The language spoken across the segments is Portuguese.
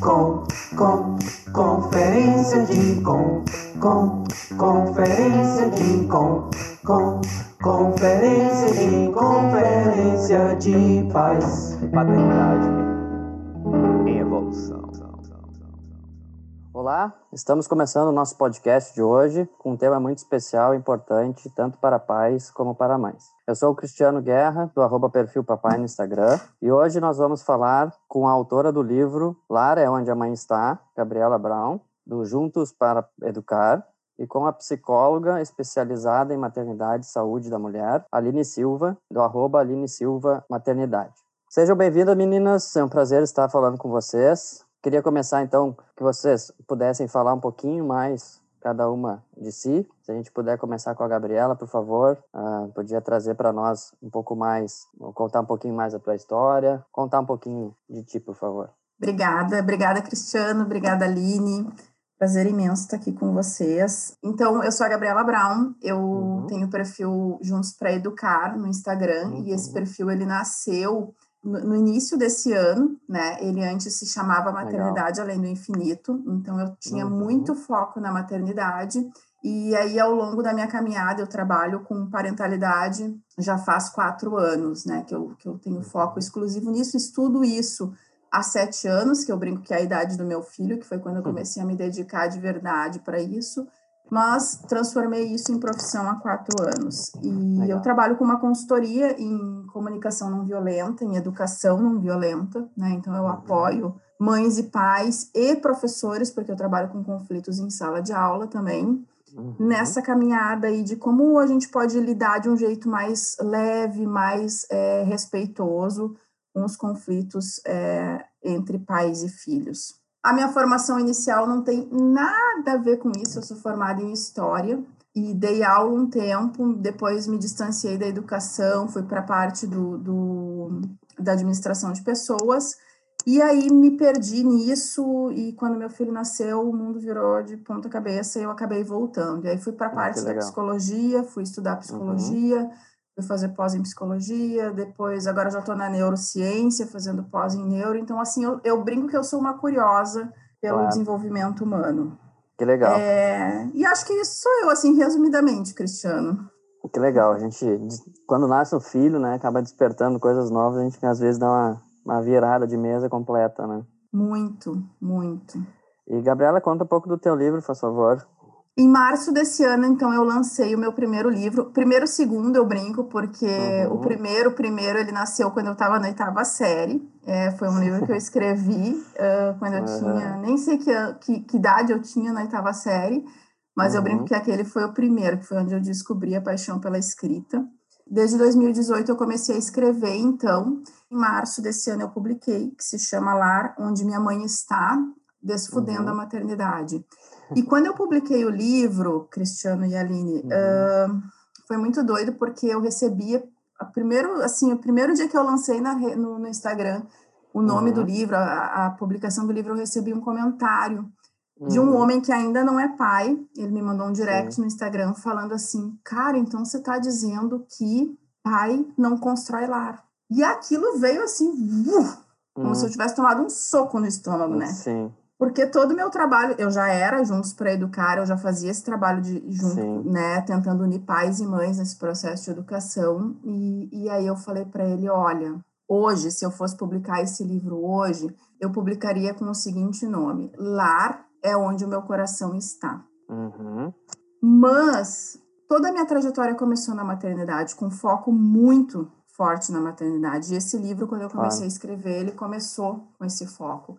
com, com, conferência de com, com, conferência de com, com, conferência de conferência de paz. Paternidade em evolução. Olá, estamos começando o nosso podcast de hoje com um tema muito especial e importante, tanto para pais como para mães. Eu sou o Cristiano Guerra, do arroba perfil papai no Instagram, e hoje nós vamos falar com a autora do livro Lar é onde a mãe está, Gabriela Brown, do Juntos para Educar, e com a psicóloga especializada em maternidade e saúde da mulher, Aline Silva, do arroba Aline Silva Maternidade. Sejam bem-vindas, meninas. É um prazer estar falando com vocês. Queria começar, então, que vocês pudessem falar um pouquinho mais, cada uma de si. Se a gente puder começar com a Gabriela, por favor. Uh, podia trazer para nós um pouco mais, contar um pouquinho mais da tua história, contar um pouquinho de ti, por favor. Obrigada, obrigada, Cristiano, obrigada, Aline. Prazer imenso estar aqui com vocês. Então, eu sou a Gabriela Brown, eu uhum. tenho o perfil Juntos para Educar no Instagram, uhum. e esse uhum. perfil ele nasceu no, início desse ano, né? Ele antes se chamava Maternidade Legal. Além do Infinito, então eu tinha uhum. muito foco na maternidade. E aí, ao longo da minha caminhada, eu trabalho com parentalidade já faz quatro anos, né? Que eu, que eu tenho foco uhum. exclusivo nisso, estudo isso há sete anos, que eu brinco que é a idade do meu filho, que foi quando eu uhum. comecei a me dedicar de verdade para isso mas transformei isso em profissão há quatro anos. E Legal. eu trabalho com uma consultoria em comunicação não violenta, em educação não violenta, né? Então eu uhum. apoio mães e pais e professores, porque eu trabalho com conflitos em sala de aula também, uhum. nessa caminhada aí de como a gente pode lidar de um jeito mais leve, mais é, respeitoso com os conflitos é, entre pais e filhos. A minha formação inicial não tem nada a ver com isso, eu sou formada em História e dei aula um tempo, depois me distanciei da educação, fui para a parte do, do, da administração de pessoas, e aí me perdi nisso, e quando meu filho nasceu, o mundo virou de ponta cabeça e eu acabei voltando. E aí fui para a ah, parte da psicologia, fui estudar psicologia, uhum fui fazer pós em psicologia, depois agora já estou na neurociência, fazendo pós em neuro. Então, assim, eu, eu brinco que eu sou uma curiosa pelo claro. desenvolvimento humano. Que legal. É, e acho que isso sou eu, assim, resumidamente, Cristiano. Que legal. A gente, quando nasce um filho, né, acaba despertando coisas novas, a gente às vezes dá uma, uma virada de mesa completa, né? Muito, muito. E, Gabriela, conta um pouco do teu livro, por favor. Em março desse ano, então, eu lancei o meu primeiro livro. Primeiro, segundo, eu brinco, porque uhum. o primeiro, primeiro, ele nasceu quando eu estava na oitava série. É, foi um livro que eu escrevi uh, quando eu uhum. tinha, nem sei que, que, que, idade eu tinha na oitava série, mas uhum. eu brinco que aquele foi o primeiro, que foi onde eu descobri a paixão pela escrita. Desde 2018 eu comecei a escrever, então, em março desse ano eu publiquei, que se chama Lar, Onde Minha Mãe Está, Desfudendo a uhum. Maternidade. E quando eu publiquei o livro, Cristiano e Aline, uhum. uh, foi muito doido porque eu recebia a primeiro, assim, o primeiro dia que eu lancei na, no, no Instagram o nome uhum. do livro, a, a, publicação do livro, eu recebi um comentário uhum. de um uhum. homem que ainda não é pai. Ele me mandou um direct Sim. no Instagram falando assim: Cara, então você está dizendo que pai não constrói lar. E aquilo veio assim, como se eu uhum. tivesse tomado um soco no estômago, né? Sim porque todo o meu trabalho, eu já era Juntos para Educar, eu já fazia esse trabalho de junto, Sim. né, tentando unir pais e mães nesse processo de educação, e, e aí eu falei para ele, olha, hoje, se eu fosse publicar esse livro hoje, eu publicaria com o seguinte nome, Lar é onde o meu coração está. Uhum. Mas toda a minha trajetória começou na maternidade, com foco muito forte na maternidade, e esse livro, quando eu comecei a escrever, ele começou com esse foco.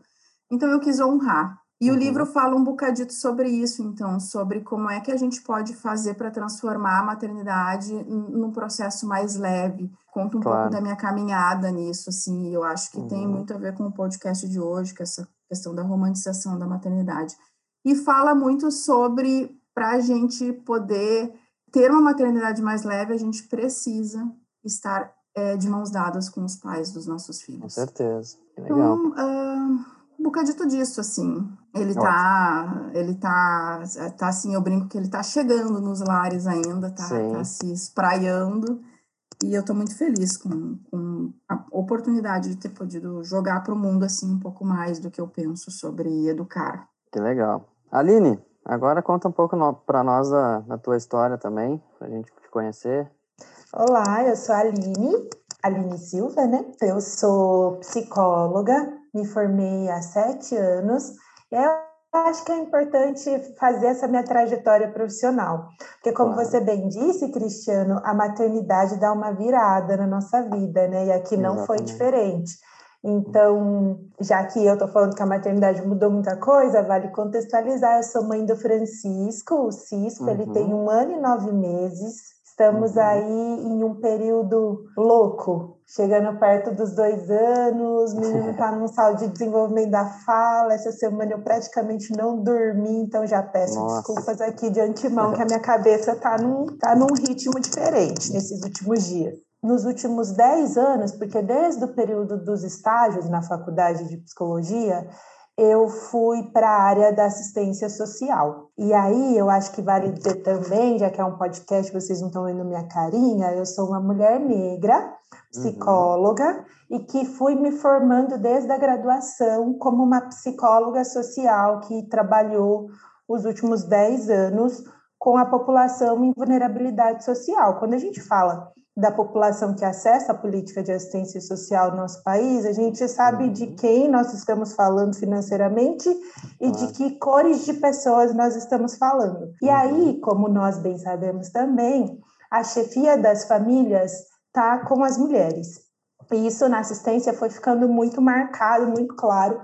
Então eu quis honrar. E uhum. o livro fala um bocadito sobre isso, então, sobre como é que a gente pode fazer para transformar a maternidade num processo mais leve. Conta um claro. pouco da minha caminhada nisso, assim, eu acho que uhum. tem muito a ver com o podcast de hoje, que é essa questão da romantização da maternidade. E fala muito sobre, para a gente poder ter uma maternidade mais leve, a gente precisa estar é, de mãos dadas com os pais dos nossos filhos. Com certeza. Que legal. Então, uh, um bocadito disso, assim. Ele tá, ele tá, tá assim, eu brinco que ele tá chegando nos lares ainda, tá, tá se espraiando. E eu estou muito feliz com, com, a oportunidade de ter podido jogar para o mundo assim um pouco mais do que eu penso sobre educar. Que legal. Aline, agora conta um pouco para nós da, da, tua história também, para a gente te conhecer. Olá, eu sou a Aline, Aline Silva, né? Eu sou psicóloga, me formei há sete anos. E eu acho que é importante fazer essa minha trajetória profissional, porque como claro. você bem disse, Cristiano, a maternidade dá uma virada na nossa vida, né? E aqui não Exatamente. foi diferente. Então, já que eu estou falando que a maternidade mudou muita coisa, vale contextualizar. Eu sou mãe do Francisco, o Cisco, uhum. ele tem um ano e nove meses. Estamos uhum. aí em um período louco, chegando perto dos dois anos, o menino está num saldo de desenvolvimento da fala. Essa semana eu praticamente não dormi, então já peço Nossa. desculpas aqui de antemão, que a minha cabeça está num, tá num ritmo diferente nesses últimos dias. Nos últimos dez anos, porque desde o período dos estágios na faculdade de psicologia, eu fui para a área da assistência social. E aí eu acho que vale dizer também, já que é um podcast, vocês não estão vendo minha carinha, eu sou uma mulher negra, psicóloga, uhum. e que fui me formando desde a graduação como uma psicóloga social que trabalhou os últimos 10 anos com a população em vulnerabilidade social. Quando a gente fala da população que acessa a política de assistência social no nosso país, a gente sabe de uhum. quem nós estamos falando financeiramente e de que cores de pessoas nós estamos falando. E uhum. aí, como nós bem sabemos também, a chefia das famílias está com as mulheres. E isso na assistência foi ficando muito marcado, muito claro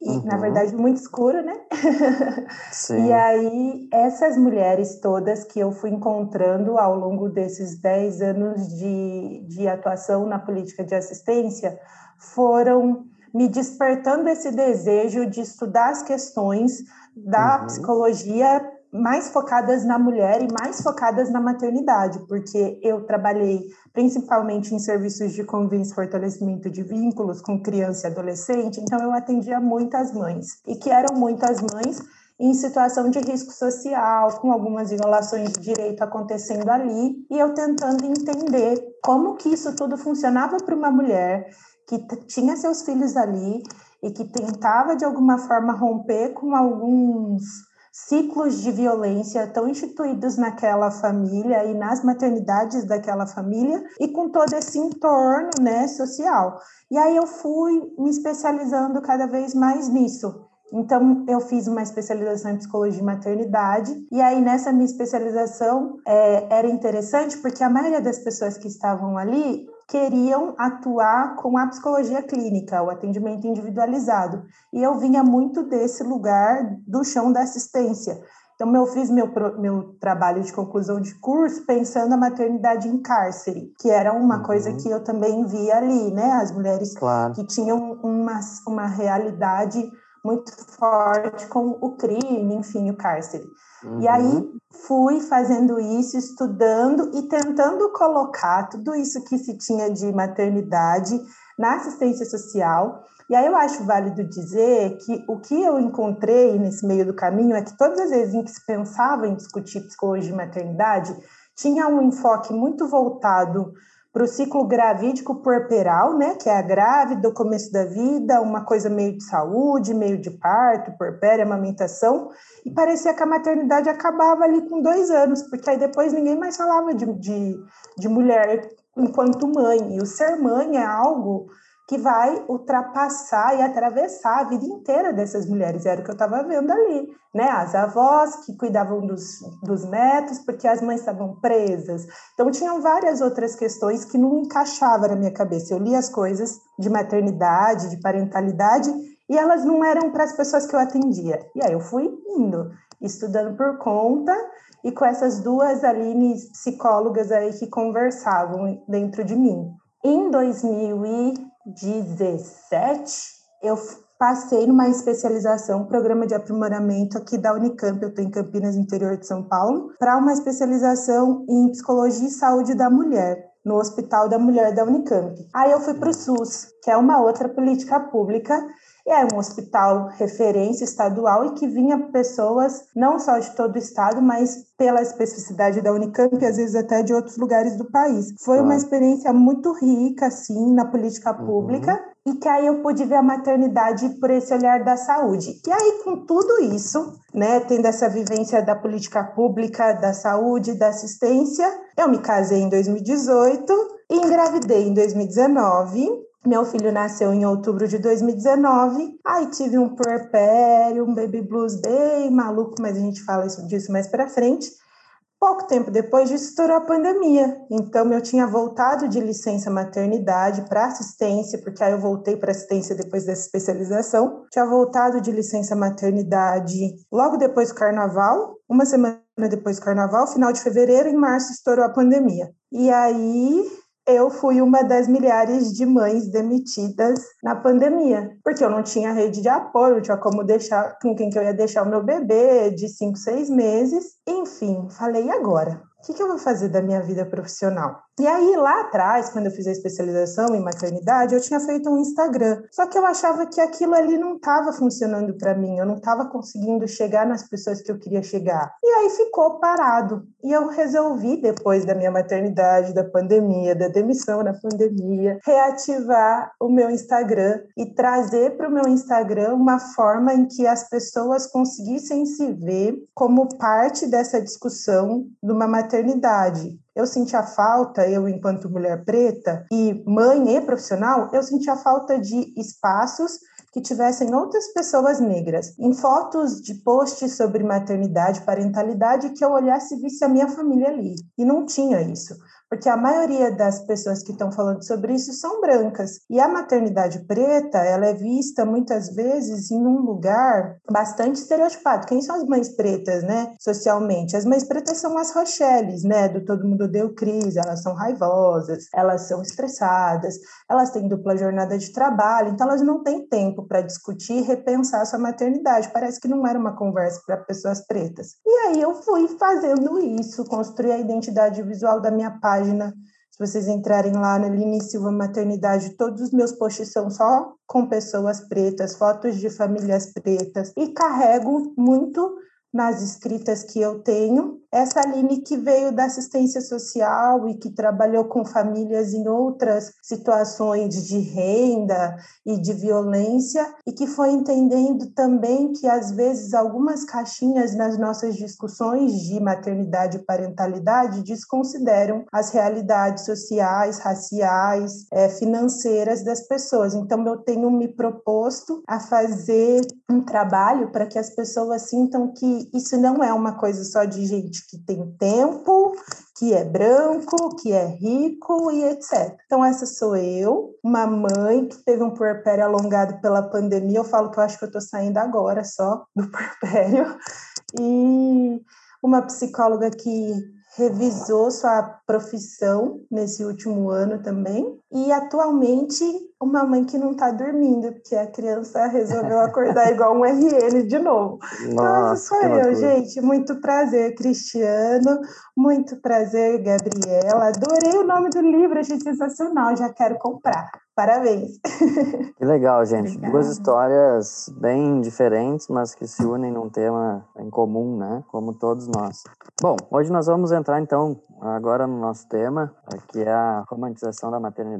e uhum. na verdade muito escuro, né? Sim. e aí essas mulheres todas que eu fui encontrando ao longo desses 10 anos de, de atuação na política de assistência foram me despertando esse desejo de estudar as questões da uhum. psicologia mais focadas na mulher e mais focadas na maternidade, porque eu trabalhei principalmente em serviços de convivência e fortalecimento de vínculos com criança e adolescente, então eu atendia muitas mães, e que eram muitas mães em situação de risco social, com algumas violações de direito acontecendo ali, e eu tentando entender como que isso tudo funcionava para uma mulher que tinha seus filhos ali e que tentava de alguma forma romper com alguns ciclos de violência tão instituídos naquela família e nas maternidades daquela família e com todo esse entorno né, social. E aí eu fui me especializando cada vez mais nisso. Então, eu fiz uma especialização em psicologia e maternidade, e aí nessa minha especialização é, era interessante porque a maioria das pessoas que estavam ali queriam atuar com a psicologia clínica, o atendimento individualizado. E eu vinha muito desse lugar do chão da assistência. Então, eu fiz meu, meu trabalho de conclusão de curso pensando a maternidade em cárcere, que era uma uhum. coisa que eu também via ali, né? As mulheres claro. que tinham uma, uma realidade muito forte com o crime, enfim, o cárcere. Uhum. E aí uhum. fui fazendo isso, estudando e tentando colocar tudo isso que se tinha de maternidade na assistência social. E aí eu acho válido dizer que o que eu encontrei nesse meio do caminho é que todas as vezes em que se pensava em discutir psicologia e maternidade, tinha um enfoque muito voltado para o ciclo gravídico puerperal, né, que é a grávida, o começo da vida, uma coisa meio de saúde, meio de parto, puerpério, amamentação, e parecia que a maternidade acabava ali com dois anos, porque aí depois ninguém mais falava de, de, de mulher enquanto mãe, e o ser mãe é algo que vai ultrapassar e atravessar a vida inteira dessas mulheres. Era o que eu estava vendo ali, né? As avós que cuidavam dos, dos netos porque as mães estavam presas. Então, tinham várias outras questões que não encaixavam na minha cabeça. Eu li as coisas de maternidade, de parentalidade, e elas não eram para as pessoas que eu atendia. E aí eu fui indo, estudando por conta, e com essas duas Aline psicólogas aí que conversavam dentro de mim. Em 2000 2017, eu passei numa especialização, programa de aprimoramento aqui da Unicamp, eu estou em Campinas, interior de São Paulo, para uma especialização em psicologia e saúde da mulher no Hospital da Mulher da Unicamp. Aí eu fui para o SUS, que é uma outra política pública é um hospital referência estadual e que vinha pessoas não só de todo o estado, mas pela especificidade da Unicamp e às vezes até de outros lugares do país. Foi uma experiência muito rica, assim, na política uhum. pública. E que aí eu pude ver a maternidade por esse olhar da saúde. E aí, com tudo isso, né, tendo essa vivência da política pública, da saúde, da assistência, eu me casei em 2018 e engravidei em 2019. Meu filho nasceu em outubro de 2019. Aí tive um puerpério, um baby blues bem maluco, mas a gente fala disso mais para frente. Pouco tempo depois disso, estourou a pandemia. Então, eu tinha voltado de licença maternidade para assistência, porque aí eu voltei para assistência depois dessa especialização. Tinha voltado de licença maternidade logo depois do carnaval, uma semana depois do carnaval, final de fevereiro, em março estourou a pandemia. E aí eu fui uma das milhares de mães demitidas na pandemia, porque eu não tinha rede de apoio, não tinha como deixar com quem que eu ia deixar o meu bebê de 5, 6 meses. Enfim, falei, agora? O que, que eu vou fazer da minha vida profissional? E aí, lá atrás, quando eu fiz a especialização em maternidade, eu tinha feito um Instagram. Só que eu achava que aquilo ali não estava funcionando para mim, eu não estava conseguindo chegar nas pessoas que eu queria chegar. E aí ficou parado. E eu resolvi, depois da minha maternidade, da pandemia, da demissão na pandemia, reativar o meu Instagram e trazer para o meu Instagram uma forma em que as pessoas conseguissem se ver como parte dessa discussão de uma maternidade eu senti a falta, eu enquanto mulher preta e mãe e profissional, eu senti a falta de espaços que tivessem outras pessoas negras. Em fotos de posts sobre maternidade, parentalidade, que eu olhasse e visse a minha família ali. E não tinha isso porque a maioria das pessoas que estão falando sobre isso são brancas. E a maternidade preta, ela é vista muitas vezes em um lugar bastante estereotipado. Quem são as mães pretas, né, socialmente? As mães pretas são as Rochelles, né, do Todo Mundo Deu Crise, elas são raivosas, elas são estressadas, elas têm dupla jornada de trabalho, então elas não têm tempo para discutir e repensar sua maternidade. Parece que não era uma conversa para pessoas pretas. E aí eu fui fazendo isso, construir a identidade visual da minha página página. Se vocês entrarem lá na Line Silva Maternidade, todos os meus posts são só com pessoas pretas, fotos de famílias pretas, e carrego muito nas escritas que eu tenho essa Aline que veio da assistência social e que trabalhou com famílias em outras situações de renda e de violência e que foi entendendo também que às vezes algumas caixinhas nas nossas discussões de maternidade e parentalidade desconsideram as realidades sociais, raciais, é, financeiras das pessoas. Então eu tenho me proposto a fazer um trabalho para que as pessoas sintam que isso não é uma coisa só de gente gente que tem tempo, que é branco, que é rico e etc. Então, essa sou eu, uma mãe que teve um puerpério alongado pela pandemia. Eu falo que eu acho que eu estou saindo agora só do puerpério. E uma psicóloga que revisou sua profissão nesse último ano também. E atualmente, uma mãe que não está dormindo, porque a criança resolveu acordar igual um RN de novo. Nossa, então, essa sou eu, gente. Muito prazer, Cristiano. Muito prazer, Gabriela. Adorei o nome do livro, achei sensacional. Já quero comprar. Parabéns. Que legal, gente. Obrigada. Duas histórias bem diferentes, mas que se unem num tema em comum, né? Como todos nós. Bom, hoje nós vamos entrar então agora no nosso tema, que é a romantização da maternidade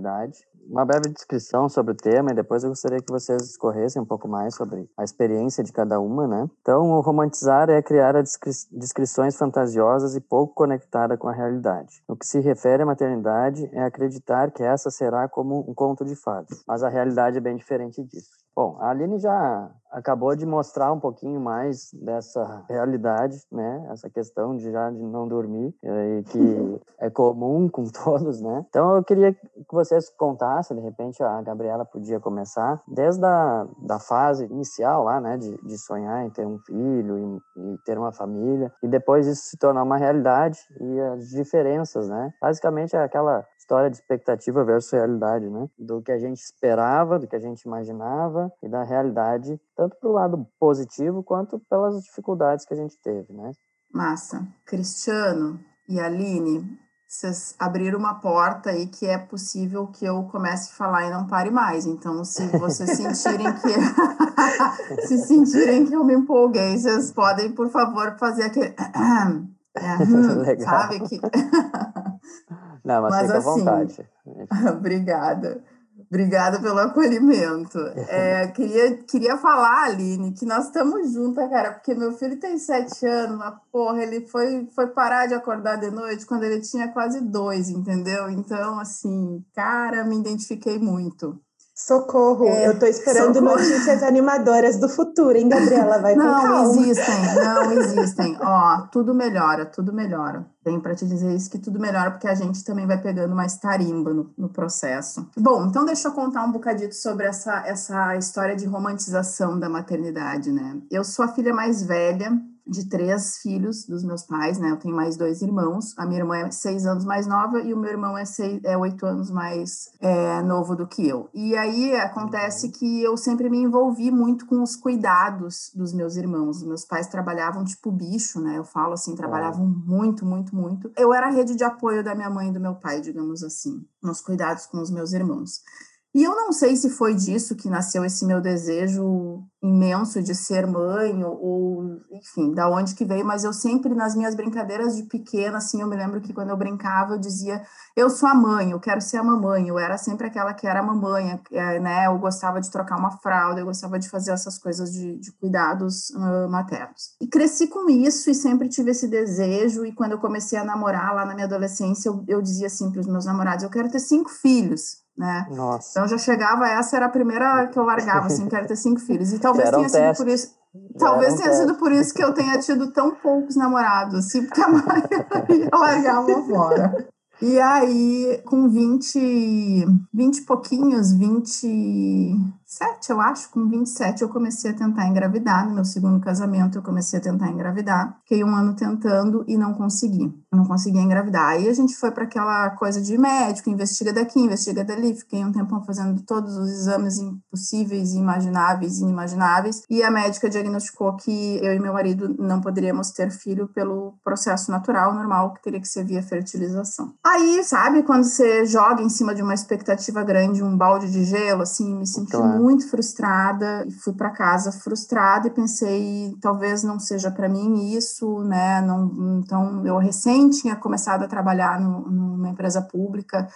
uma breve descrição sobre o tema e depois eu gostaria que vocês discorressem um pouco mais sobre a experiência de cada uma, né? Então, o romantizar é criar descri descrições fantasiosas e pouco conectada com a realidade. No que se refere à maternidade, é acreditar que essa será como um conto de fadas, mas a realidade é bem diferente disso. Bom, a Aline já acabou de mostrar um pouquinho mais dessa realidade, né? Essa questão de já de não dormir, eh, e que é comum com todos, né? Então eu queria que vocês contassem, de repente a Gabriela podia começar, desde a da fase inicial lá, né? De, de sonhar em ter um filho e, e ter uma família, e depois isso se tornar uma realidade e as diferenças, né? Basicamente é aquela história de expectativa versus realidade, né? Do que a gente esperava, do que a gente imaginava e da realidade tanto para o lado positivo quanto pelas dificuldades que a gente teve, né? Massa. Cristiano e Aline, vocês abriram uma porta aí que é possível que eu comece a falar e não pare mais. Então, se vocês sentirem que se sentirem que eu me empolguei, vocês podem, por favor, fazer aquele é, sabe que Não, mas, mas fica assim, à vontade. Obrigada. Obrigada pelo acolhimento. É, queria, queria falar, Aline, que nós estamos juntas, cara, porque meu filho tem sete anos, mas, porra, ele foi, foi parar de acordar de noite quando ele tinha quase dois, entendeu? Então, assim, cara, me identifiquei muito. Socorro, é, eu tô esperando socorro. notícias animadoras do futuro, hein, Gabriela? Vai com Não, calma. existem, não existem. Ó, tudo melhora, tudo melhora. Tem para te dizer isso que tudo melhora, porque a gente também vai pegando mais tarimba no, no, processo. Bom, então deixa eu contar um bocadito sobre essa, essa história de romantização da maternidade, né? Eu sou a filha mais velha de três filhos dos meus pais, né? Eu tenho mais dois irmãos. A minha irmã é seis anos mais nova e o meu irmão é, seis, é oito anos mais é, novo do que eu. E aí acontece uhum. que eu sempre me envolvi muito com os cuidados dos meus irmãos. Os meus pais trabalhavam tipo bicho, né? Eu falo assim, trabalhavam muito, muito, muito. Eu era a rede de apoio da minha mãe e do meu pai, digamos assim, nos cuidados com os meus irmãos. E eu não sei se foi disso que nasceu esse meu desejo imenso de ser mãe, ou, enfim, da onde que veio, mas eu sempre, nas minhas brincadeiras de pequena, assim, eu me lembro que quando eu brincava, eu dizia, eu sou a mãe, eu quero ser a mamãe, eu era sempre aquela que era a mamãe, é, né, eu gostava de trocar uma fralda, eu gostava de fazer essas coisas de, de cuidados uh, maternos. E cresci com isso e sempre tive esse desejo, e quando eu comecei a namorar lá na minha adolescência, eu, eu dizia assim para os meus namorados, eu quero ter cinco filhos, né? Nossa. Então já chegava, essa era a primeira que eu largava, assim, quero ter cinco filhos. E talvez tenha sido por isso. Talvez tenha sido por isso que eu tenha tido tão poucos namorados, assim, porque a maioria largava fora. E aí, com 20, 20 e pouquinhos, 27, eu acho, com 27 eu comecei a tentar engravidar. No meu segundo casamento eu comecei a tentar engravidar. Fiquei um ano tentando e não consegui. Não consegui engravidar. Aí a gente foi para aquela coisa de médico, investiga daqui, investiga dali. Fiquei um tempão fazendo todos os exames impossíveis, imagináveis e inimagináveis. E a médica diagnosticou que eu e meu marido não poderíamos ter filho pelo processo natural, normal, que teria que ser via fertilização. Aí, sabe, quando você joga em cima de uma expectativa grande, um balde de gelo, assim, me senti claro. muito frustrada e fui para casa frustrada e pensei, talvez não seja para mim isso, né? Não, então, eu recém tinha começado a trabalhar no, numa empresa pública,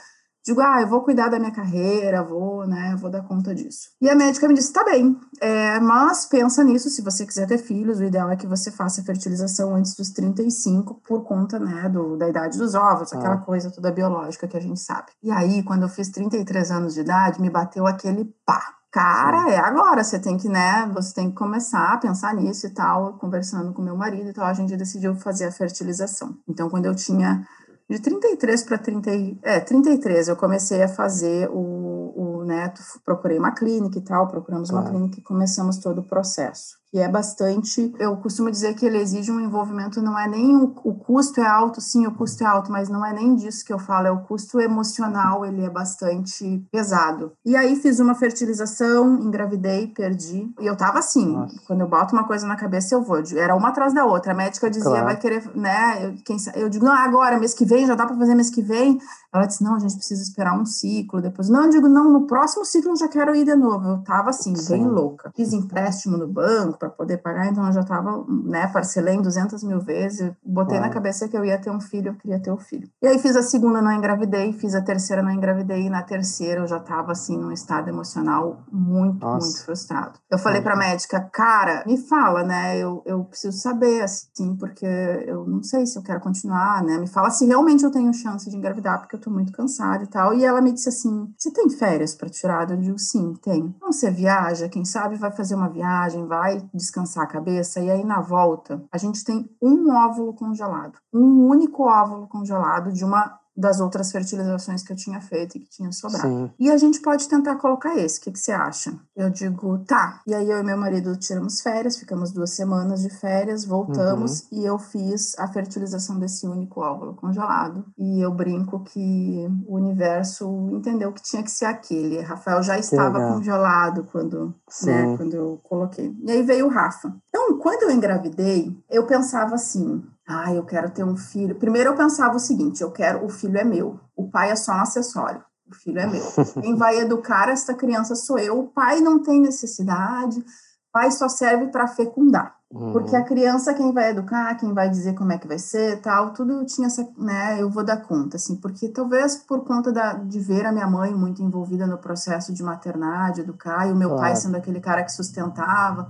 digo, ah, eu vou cuidar da minha carreira, vou, né, vou dar conta disso. E a médica me disse, tá bem, é, mas pensa nisso, se você quiser ter filhos, o ideal é que você faça a fertilização antes dos 35, por conta, né, do, da idade dos ovos, ah. aquela coisa toda biológica que a gente sabe. E aí, quando eu fiz 33 anos de idade, me bateu aquele pá. Cara, é agora, você tem que, né, você tem que começar a pensar nisso e tal, conversando com meu marido e tal, a gente decidiu fazer a fertilização. Então, quando eu tinha de 33 para 30, é, 33, eu comecei a fazer o, o neto, procurei uma clínica e tal, procuramos claro. uma clínica e começamos todo o processo que é bastante. Eu costumo dizer que ele exige um envolvimento, não é nem o, o, custo é alto, sim, o custo é alto, mas não é nem disso que eu falo, é o custo emocional, ele é bastante pesado. E aí fiz uma fertilização, engravidei, perdi. E eu tava assim, Nossa. quando eu boto uma coisa na cabeça, eu vou. Era uma atrás da outra. A médica dizia, claro. vai querer, né? Eu, quem, eu digo, não, agora, mês que vem, já dá para fazer mês que vem. Ela disse, não, a gente precisa esperar um ciclo. Depois, não, eu digo, não, no próximo ciclo eu já quero ir de novo. Eu tava assim, sim. bem louca. Fiz empréstimo no banco para poder pagar, então eu já estava, né, parcelei em 200 mil vezes, botei na cabeça que eu ia ter um filho, eu queria ter o um filho. E aí fiz a segunda, não engravidei, fiz a terceira, não engravidei, e na terceira eu já estava, assim, num estado emocional muito, Nossa. muito frustrado. Eu falei para a médica, cara, me fala, né, eu, eu preciso saber, assim, porque eu não sei se eu quero continuar, né, me fala se realmente eu tenho chance de engravidar, porque eu tô muito cansada e tal. E ela me disse assim, você tem férias para tirar? Eu digo, sim, tem. Então você viaja, quem sabe vai fazer uma viagem, vai descansar a cabeça, e aí na volta a gente tem um óvulo congelado, um único óvulo congelado de uma das outras fertilizações que eu tinha feito e que tinha sobrado. Sim. E a gente pode tentar colocar esse. O que, que você acha? Eu digo, tá. E aí eu e meu marido tiramos férias, ficamos duas semanas de férias, voltamos uhum. e eu fiz a fertilização desse único óvulo congelado. E eu brinco que o universo entendeu que tinha que ser aquele. Rafael já estava congelado quando, né, quando eu coloquei. E aí veio o Rafa. Então, quando eu engravidei, eu pensava assim: Ah, eu quero ter um filho. Primeiro eu pensava o seguinte: eu quero, o filho é meu, o pai é só um acessório. O filho é meu. Quem vai educar esta criança sou eu. O pai não tem necessidade. O pai só serve para fecundar. Uhum. Porque a criança, quem vai educar, quem vai dizer como é que vai ser, tal, tudo tinha essa, né, eu vou dar conta, assim, porque talvez por conta da, de ver a minha mãe muito envolvida no processo de maternar, de educar, e o meu claro. pai sendo aquele cara que sustentava.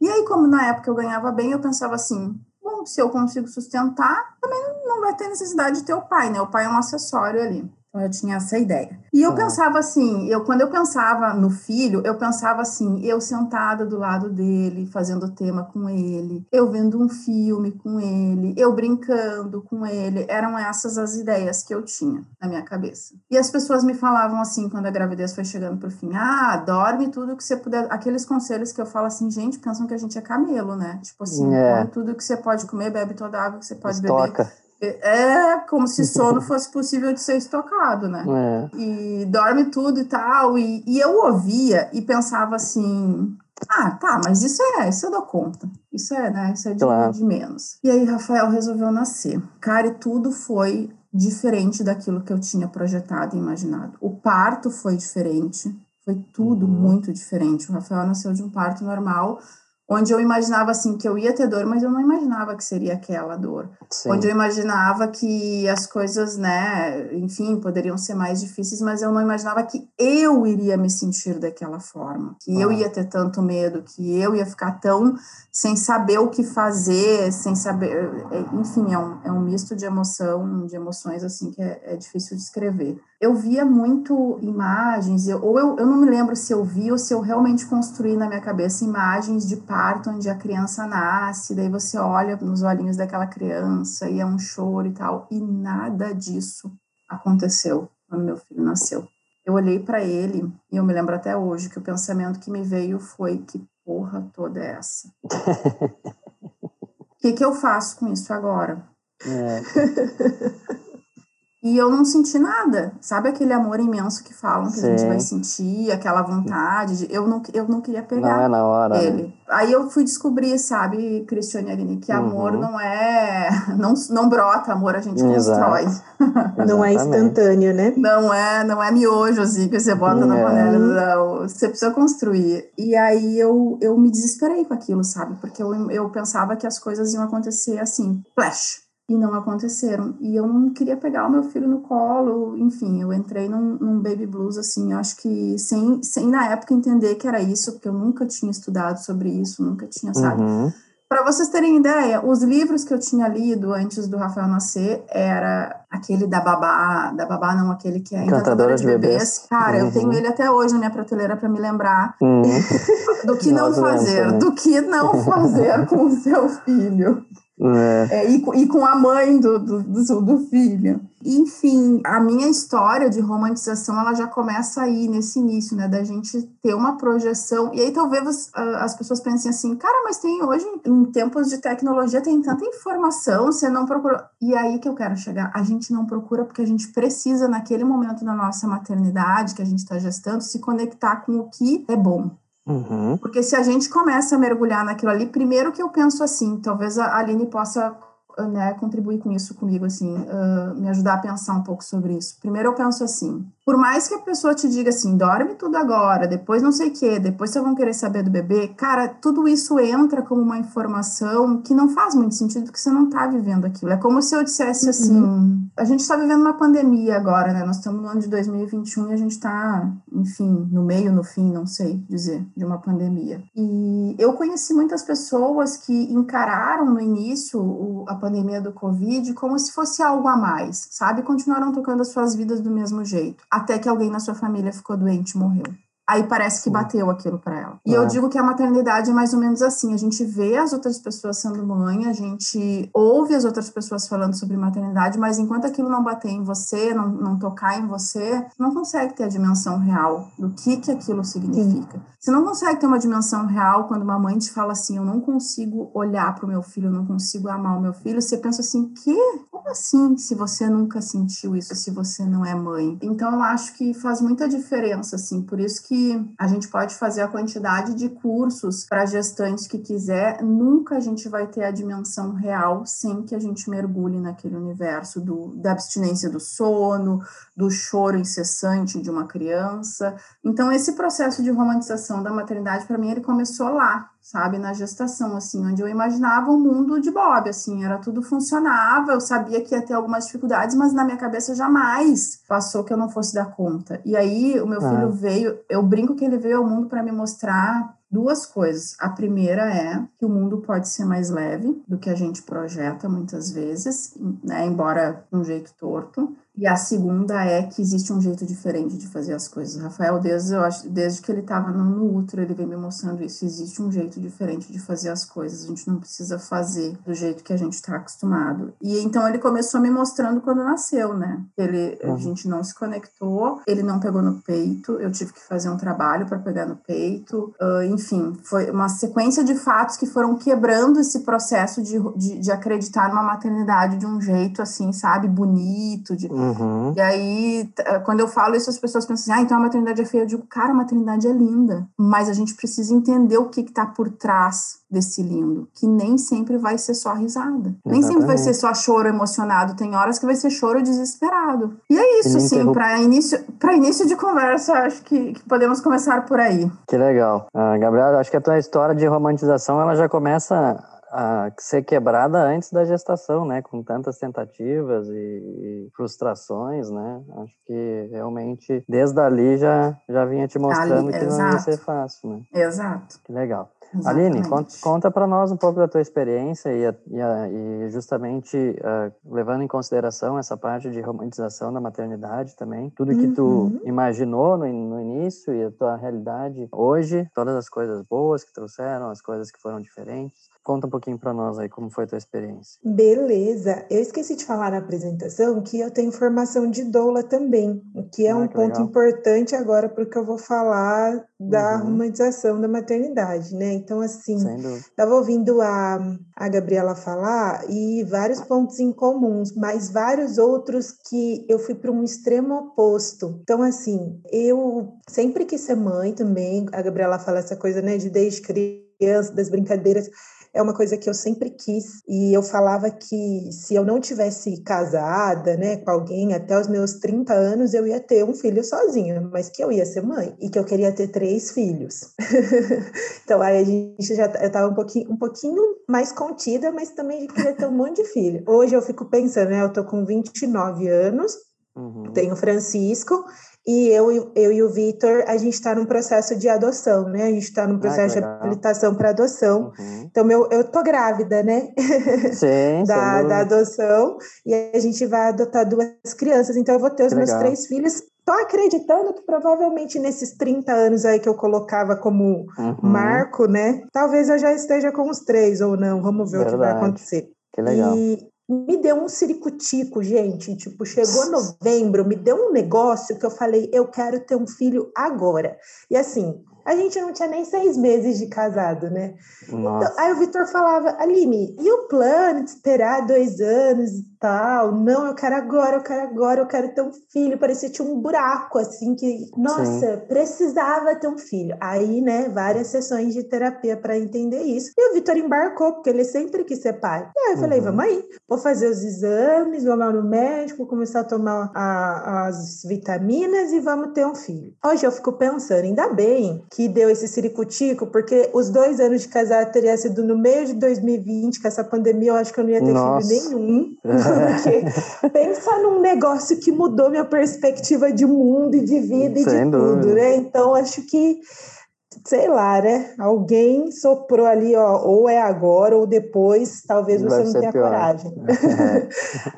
E aí, como na época eu ganhava bem, eu pensava assim, se eu consigo sustentar, também não vai ter necessidade de ter o pai, né, o pai é um acessório ali. Então, eu tinha essa ideia. E eu pensava assim, eu quando eu pensava no filho, eu pensava assim, eu sentada do lado dele, fazendo tema com ele, eu vendo um filme com ele, eu brincando com ele. Eram essas as ideias que eu tinha na minha cabeça. E as pessoas me falavam assim, quando a gravidez foi chegando pro fim, ah, dorme tudo que você puder. Aqueles conselhos que eu falo assim, gente, pensam que a gente é camelo, né? Tipo assim, é. tudo que você pode comer, bebe toda a água que você pode Estoca. beber é como se sono fosse possível de ser estocado, né? É. E dorme tudo e tal. E, e eu ouvia e pensava assim: ah, tá, mas isso é, isso eu dou conta. Isso é, né? Isso é de, claro. de menos. E aí, Rafael resolveu nascer. Cara, e tudo foi diferente daquilo que eu tinha projetado e imaginado. O parto foi diferente, foi tudo uhum. muito diferente. O Rafael nasceu de um parto normal onde eu imaginava assim que eu ia ter dor, mas eu não imaginava que seria aquela dor. Sim. Onde eu imaginava que as coisas, né, enfim, poderiam ser mais difíceis, mas eu não imaginava que eu iria me sentir daquela forma, que ah. eu ia ter tanto medo, que eu ia ficar tão sem saber o que fazer, sem saber, é, enfim, é um, é um misto de emoção, de emoções assim que é, é difícil de escrever eu via muito imagens, eu, ou eu, eu não me lembro se eu vi ou se eu realmente construí na minha cabeça imagens de parto onde a criança nasce, daí você olha nos olhinhos daquela criança e é um choro e tal, e nada disso aconteceu quando meu filho nasceu. Eu olhei para ele e eu me lembro até hoje que o pensamento que me veio foi que porra toda é essa? O que, que eu faço com isso agora? É. E eu não senti nada, sabe aquele amor imenso que falam que Sim. a gente vai sentir, aquela vontade, de, eu, não, eu não queria pegar não é na hora, ele. Né? Aí eu fui descobrir, sabe, Cristiane Aline, que uhum. amor não é, não, não brota, amor a gente constrói. não é instantâneo, né? Não é, não é miojo assim que você bota na panela, não, você precisa construir. E aí eu, eu me desesperei com aquilo, sabe, porque eu, eu pensava que as coisas iam acontecer assim, flash e não aconteceram. E eu não queria pegar o meu filho no colo, enfim, eu entrei num, num baby blues, assim, acho que sem, sem na época entender que era isso, porque eu nunca tinha estudado sobre isso, nunca tinha, sabe? Uhum. Para vocês terem ideia, os livros que eu tinha lido antes do Rafael nascer era aquele da babá, da babá não, aquele que é encantadora, de, de bebês. bebês. Cara, uhum. eu tenho ele até hoje na minha prateleira para me lembrar uhum. do que não fazer, do que não fazer com o seu filho. É. É, e, e, com a mãe do, do, do, do, filho. Enfim, a minha história de romantização ela já começa aí nesse início, né? Da gente ter uma projeção. E aí talvez as pessoas pensem assim, cara, mas tem hoje, em tempos de tecnologia, tem tanta informação, você não procura. E aí que eu quero chegar. A gente não procura porque a gente precisa, naquele momento da nossa maternidade, que a gente está gestando, se conectar com o que é bom Uhum. Porque se a gente começa a mergulhar naquilo ali, primeiro que eu penso assim, talvez a Aline possa né, contribuir com isso comigo, assim, uh, me ajudar a pensar um pouco sobre isso. Primeiro eu penso assim, por mais que a pessoa te diga assim, dorme tudo agora, depois não sei o quê, depois vocês vão querer saber do bebê, cara, tudo isso entra como uma informação que não faz muito sentido porque você não tá vivendo aquilo. É como se eu dissesse assim, uhum. a gente está vivendo uma pandemia agora, né? Nós estamos no ano de 2021 e a gente está, enfim, no meio, no fim, não sei dizer, de uma pandemia. E eu conheci muitas pessoas que encararam no início o, a pandemia do Covid como se fosse algo a mais, sabe? Continuaram tocando as suas vidas do mesmo jeito até que alguém na sua família ficou doente e morreu. Aí parece que bateu aquilo para ela. E é. eu digo que a maternidade é mais ou menos assim: a gente vê as outras pessoas sendo mãe, a gente ouve as outras pessoas falando sobre maternidade, mas enquanto aquilo não bater em você, não, não tocar em você, não consegue ter a dimensão real do que, que aquilo significa. Sim. Você não consegue ter uma dimensão real quando uma mãe te fala assim: eu não consigo olhar para o meu filho, eu não consigo amar o meu filho. Você pensa assim: que? Como assim? Se você nunca sentiu isso, se você não é mãe. Então eu acho que faz muita diferença, assim. Por isso que que a gente pode fazer a quantidade de cursos para gestante que quiser, nunca a gente vai ter a dimensão real sem que a gente mergulhe naquele universo do, da abstinência do sono, do choro incessante de uma criança. Então, esse processo de romantização da maternidade, para mim, ele começou lá, sabe, na gestação, assim, onde eu imaginava um mundo de Bob, assim, era tudo funcionava, eu sabia que ia ter algumas dificuldades, mas na minha cabeça jamais passou que eu não fosse dar conta. E aí o meu ah. filho veio, eu brinco que ele veio ao mundo para me mostrar duas coisas. A primeira é que o mundo pode ser mais leve do que a gente projeta muitas vezes, né, embora de um jeito torto. E a segunda é que existe um jeito diferente de fazer as coisas. Rafael, desde, eu acho, desde que ele estava no, no útero, ele vem me mostrando isso. Existe um jeito diferente de fazer as coisas. A gente não precisa fazer do jeito que a gente está acostumado. E então ele começou me mostrando quando nasceu, né? Ele, uhum. A gente não se conectou, ele não pegou no peito, eu tive que fazer um trabalho para pegar no peito. Uh, enfim, foi uma sequência de fatos que foram quebrando esse processo de, de, de acreditar numa maternidade de um jeito assim, sabe, bonito, de. Uhum Uhum. E aí, eh, quando eu falo isso, as pessoas pensam assim, ah, então a maternidade é feia. Eu digo, cara, a maternidade é linda. Mas a gente precisa entender o que está por trás desse lindo, que nem sempre vai ser só risada. Exatamente. Nem sempre vai ser só choro emocionado. Tem horas que vai ser choro desesperado. E é isso, assim, para início, início de conversa, acho que, que, podemos começar por aí. Que legal. Uh, Gabriela, acho que a tua história de romantização, ela já começa a ser quebrada antes da gestação, né? Com tantas tentativas e, e, frustrações, né? Acho que realmente desde ali já, já vinha te mostrando ali, que não ia ser fácil, né? Exato. Que legal. Exatamente. Aline, conta, conta para nós um pouco da tua experiência e, e, e justamente uh, levando em consideração essa parte de romantização da maternidade também, tudo que uhum. tu imaginou no, no, início e a tua realidade hoje, todas as coisas boas que trouxeram, as coisas que foram diferentes. Conta um pouquinho para nós aí como foi a tua experiência. Beleza. Eu esqueci de falar na apresentação que eu tenho formação de doula também, o que é ah, um que ponto legal. importante agora porque eu vou falar da uhum. romantização da maternidade, né? Então, assim, estava ouvindo a, a Gabriela falar e vários pontos em comuns, mas vários outros que eu fui para um extremo oposto. Então, assim, eu sempre quis ser mãe também. A Gabriela fala essa coisa, né, de desde criança, das brincadeiras é uma coisa que eu sempre quis e eu falava que se eu não tivesse casada, né, com alguém até os meus 30 anos, eu ia ter um filho sozinha, mas que eu ia ser mãe e que eu queria ter três filhos. então aí a gente já eu tava um pouquinho um pouquinho mais contida, mas também queria ter um monte de filho. Hoje eu fico pensando, né, eu tô com 29 anos, uhum. tenho Francisco e eu, eu e o Vitor, a gente está num processo de adoção, né? A gente está num processo ah, de habilitação para adoção. Uhum. Então, meu, eu tô grávida, né? Sim, da, da adoção. E a gente vai adotar duas crianças. Então, eu vou ter os que meus legal. três filhos. Tô acreditando que provavelmente nesses 30 anos aí que eu colocava como uhum. marco, né? Talvez eu já esteja com os três ou não. Vamos ver Verdade. o que vai acontecer. Que legal. E, me deu um ciricutico, gente. Tipo, chegou novembro, me deu um negócio que eu falei, eu quero ter um filho agora. E assim, a gente não tinha nem seis meses de casado, né? Então, aí o Vitor falava, Aline, e o plano de esperar dois anos tal? Não, eu quero agora, eu quero agora, eu quero ter um filho. Parecia que tinha um buraco, assim, que, nossa, Sim. precisava ter um filho. Aí, né, várias sessões de terapia para entender isso. E o Vitor embarcou, porque ele sempre quis ser pai. E aí eu falei, uhum. vamos aí, vou fazer os exames, vou lá no médico, começar a tomar a, as vitaminas e vamos ter um filho. Hoje eu fico pensando, ainda bem que deu esse ciricutico, porque os dois anos de casar teria sido no meio de 2020, com essa pandemia, eu acho que eu não ia ter Nossa. filho nenhum. Porque pensa num negócio que mudou minha perspectiva de mundo e de vida Sem e de dúvida. tudo, né? Então, acho que sei lá, né? Alguém soprou ali, ó, ou é agora ou depois, talvez você não tenha pior. coragem. É.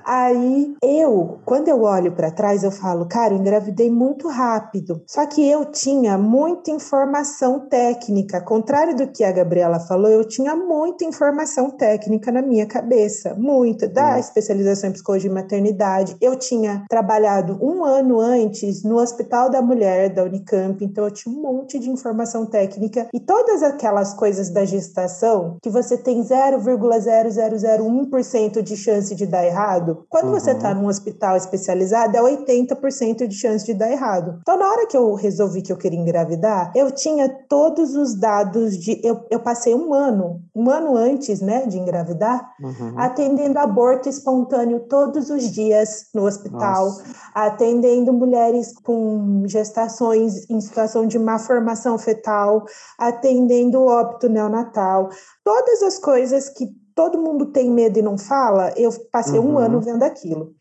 Aí eu, quando eu olho para trás, eu falo, cara, eu engravidei muito rápido. Só que eu tinha muita informação técnica, contrário do que a Gabriela falou, eu tinha muita informação técnica na minha cabeça, muita da é. especialização em psicologia e maternidade. Eu tinha trabalhado um ano antes no Hospital da Mulher da Unicamp, então eu tinha um monte de informação técnica e todas aquelas coisas da gestação que você tem 0,0001% de chance de dar errado, quando uhum. você está num hospital especializado, é 80% de chance de dar errado. Então, na hora que eu resolvi que eu queria engravidar, eu tinha todos os dados de. Eu, eu passei um ano, um ano antes né, de engravidar, uhum. atendendo aborto espontâneo todos os dias no hospital, Nossa. atendendo mulheres com gestações em situação de má formação fetal, atendendo óbito neonatal, todas as coisas que todo mundo tem medo e não fala, eu passei uhum. um ano vendo aquilo.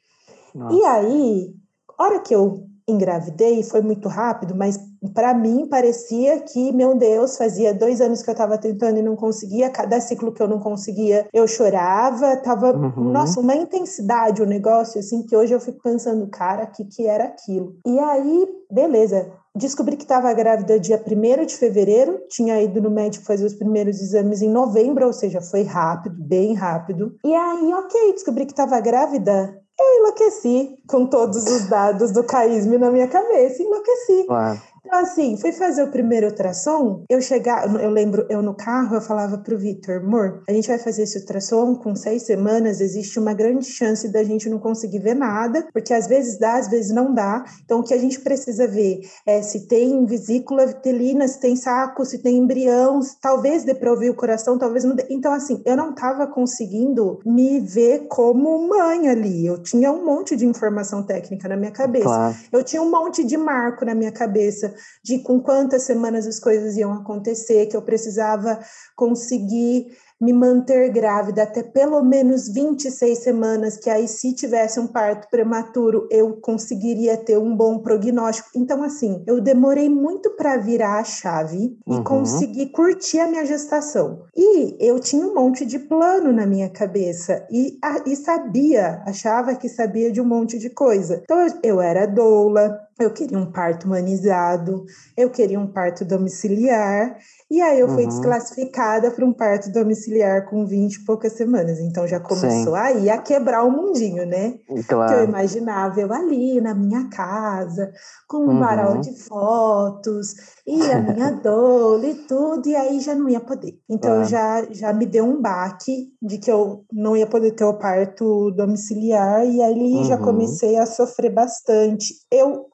Nossa. E aí, hora que eu engravidei, foi muito rápido, mas para mim parecia que, meu Deus, fazia dois anos que eu estava tentando e não conseguia, cada ciclo que eu não conseguia, eu chorava, tava, uhum. nossa, uma intensidade o um negócio, assim, que hoje eu fico pensando, cara, o que, que era aquilo? E aí, beleza, descobri que estava grávida dia 1 de fevereiro, tinha ido no médico fazer os primeiros exames em novembro, ou seja, foi rápido, bem rápido. E aí, ok, descobri que estava grávida eu enlouqueci com todos os dados do caísme na minha cabeça, enlouqueci. Claro. Então, assim, fui fazer o primeiro ultrassom, eu chegar, eu lembro, eu no carro, eu falava pro Vitor, amor, a gente vai fazer esse ultrassom com seis semanas, existe uma grande chance da gente não conseguir ver nada, porque às vezes dá, às vezes não dá. Então, o que a gente precisa ver é se tem vesícula vitelina, se tem saco, se tem embrião, talvez dê pra ouvir o coração, talvez não dê. Então, assim, eu não tava conseguindo me ver como mãe ali. Eu tinha um monte de informação técnica na minha cabeça. Claro. Eu tinha um monte de marco na minha cabeça de com quantas semanas as coisas iam acontecer, que eu precisava conseguir me manter grávida até pelo menos 26 semanas, que aí se tivesse um parto prematuro, eu conseguiria ter um bom prognóstico. Então assim, eu demorei muito para virar a chave uhum. e conseguir curtir a minha gestação. E eu tinha um monte de plano na minha cabeça e, a, e sabia, achava que sabia de um monte de coisa. Então eu, eu era doula, eu queria um parto humanizado, eu queria um parto domiciliar, e aí eu fui uhum. desclassificada para um parto domiciliar com 20 e poucas semanas. Então já começou Sim. aí a quebrar o mundinho, né? Claro. Que eu imaginava eu ali na minha casa, com um uhum. varal de fotos, e a minha dor e tudo, e aí já não ia poder. Então já, já me deu um baque de que eu não ia poder ter o parto domiciliar, e ali uhum. já comecei a sofrer bastante. Eu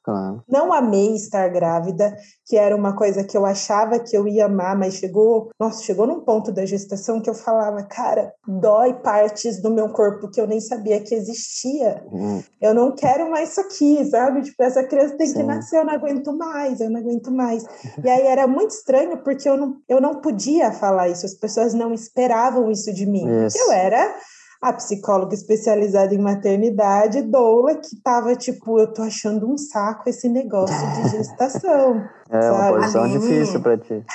não amei estar grávida, que era uma coisa que eu achava que eu ia amar, mas chegou, nossa, chegou num ponto da gestação que eu falava, cara, dói partes do meu corpo que eu nem sabia que existia. Uhum. Eu não quero mais isso aqui, sabe? Tipo, essa criança tem Sim. que nascer, eu não aguento mais, eu não aguento mais. E aí era muito estranho porque eu não, eu não podia falar isso, as pessoas não esperavam isso de mim. Isso. Eu era a psicóloga especializada em maternidade, doula, que tava tipo, eu tô achando um saco esse negócio de gestação. é sabe? uma posição Aline, difícil para ti.